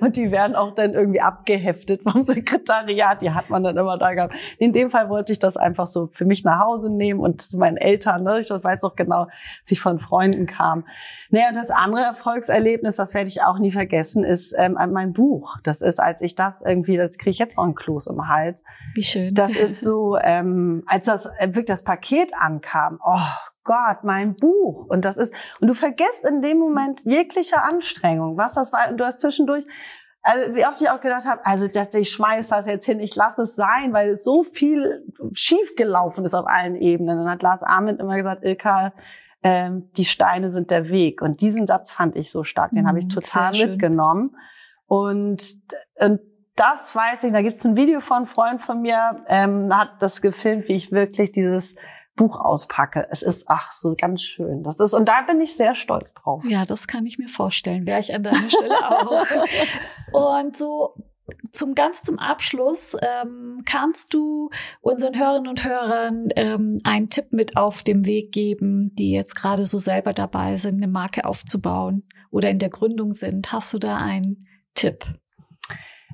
und die werden auch dann irgendwie abgeheftet vom Sekretariat. Die hat man dann immer da gehabt. In dem Fall wollte ich das einfach so für mich nach Hause nehmen und zu meinen Eltern. Ne? Ich weiß auch genau, dass ich von Freunden kam. Naja, das andere Erfolgserlebnis, das werde ich auch nie vergessen, ist ähm, mein Buch. Das ist, als ich das irgendwie, das kriege ich jetzt noch einen Kloß im Hals. Wie schön. Das ist so, ähm, als das äh, wirklich das Paket ankam. Oh Gott, mein Buch. Und das ist, und du vergisst in dem Moment jegliche Anstrengung, was das war. Und du hast zwischendurch, also wie oft ich auch gedacht habe, also dass ich schmeiß das jetzt hin, ich lasse es sein, weil so viel schief gelaufen ist auf allen Ebenen. Dann hat Lars Ahmed immer gesagt, Ilka, ähm, die Steine sind der Weg. Und diesen Satz fand ich so stark, den mm, habe ich mhm, total mitgenommen. Und, und das weiß ich, da gibt's ein Video von einem Freund von mir, ähm, hat das gefilmt, wie ich wirklich dieses Buch auspacke. Es ist ach so ganz schön. Das ist und da bin ich sehr stolz drauf. Ja, das kann ich mir vorstellen. Wäre ich an deiner Stelle auch. und so zum ganz zum Abschluss ähm, kannst du unseren Hörerinnen und Hörern ähm, einen Tipp mit auf dem Weg geben, die jetzt gerade so selber dabei sind, eine Marke aufzubauen oder in der Gründung sind. Hast du da einen Tipp?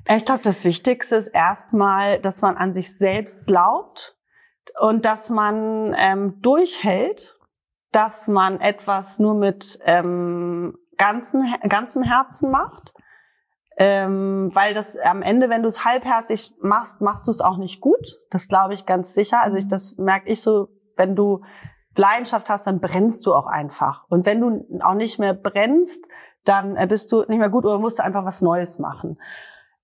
Ich glaube, das Wichtigste ist erstmal, dass man an sich selbst glaubt und dass man ähm, durchhält, dass man etwas nur mit ähm, ganzen, ganzem Herzen macht. Ähm, weil das am Ende, wenn du es halbherzig machst, machst du es auch nicht gut. Das glaube ich ganz sicher. Also ich, das merke ich so, wenn du Leidenschaft hast, dann brennst du auch einfach. Und wenn du auch nicht mehr brennst, dann äh, bist du nicht mehr gut oder musst du einfach was Neues machen.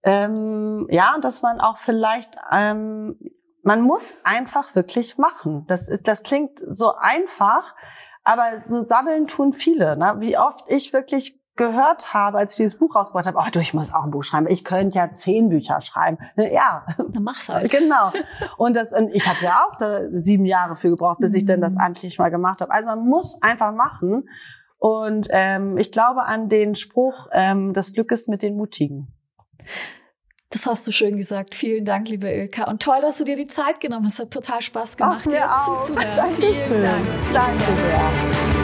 Ähm, ja, dass man auch vielleicht ähm, man muss einfach wirklich machen. Das, das klingt so einfach, aber so sammeln tun viele. Ne? Wie oft ich wirklich gehört habe, als ich dieses Buch rausgebracht habe, oh, du, ich muss auch ein Buch schreiben. Ich könnte ja zehn Bücher schreiben. Ne, ja. Dann mach's halt. Genau. Und das, und ich habe ja auch da sieben Jahre für gebraucht, bis ich denn das mhm. endlich mal gemacht habe. Also man muss einfach machen. Und ähm, ich glaube an den Spruch, ähm, das Glück ist mit den Mutigen. Das hast du schön gesagt. Vielen Dank, liebe Ilka. Und toll, dass du dir die Zeit genommen hast. Es hat total Spaß gemacht, dir zuzuhören. Dankeschön. Vielen Dank. Danke sehr.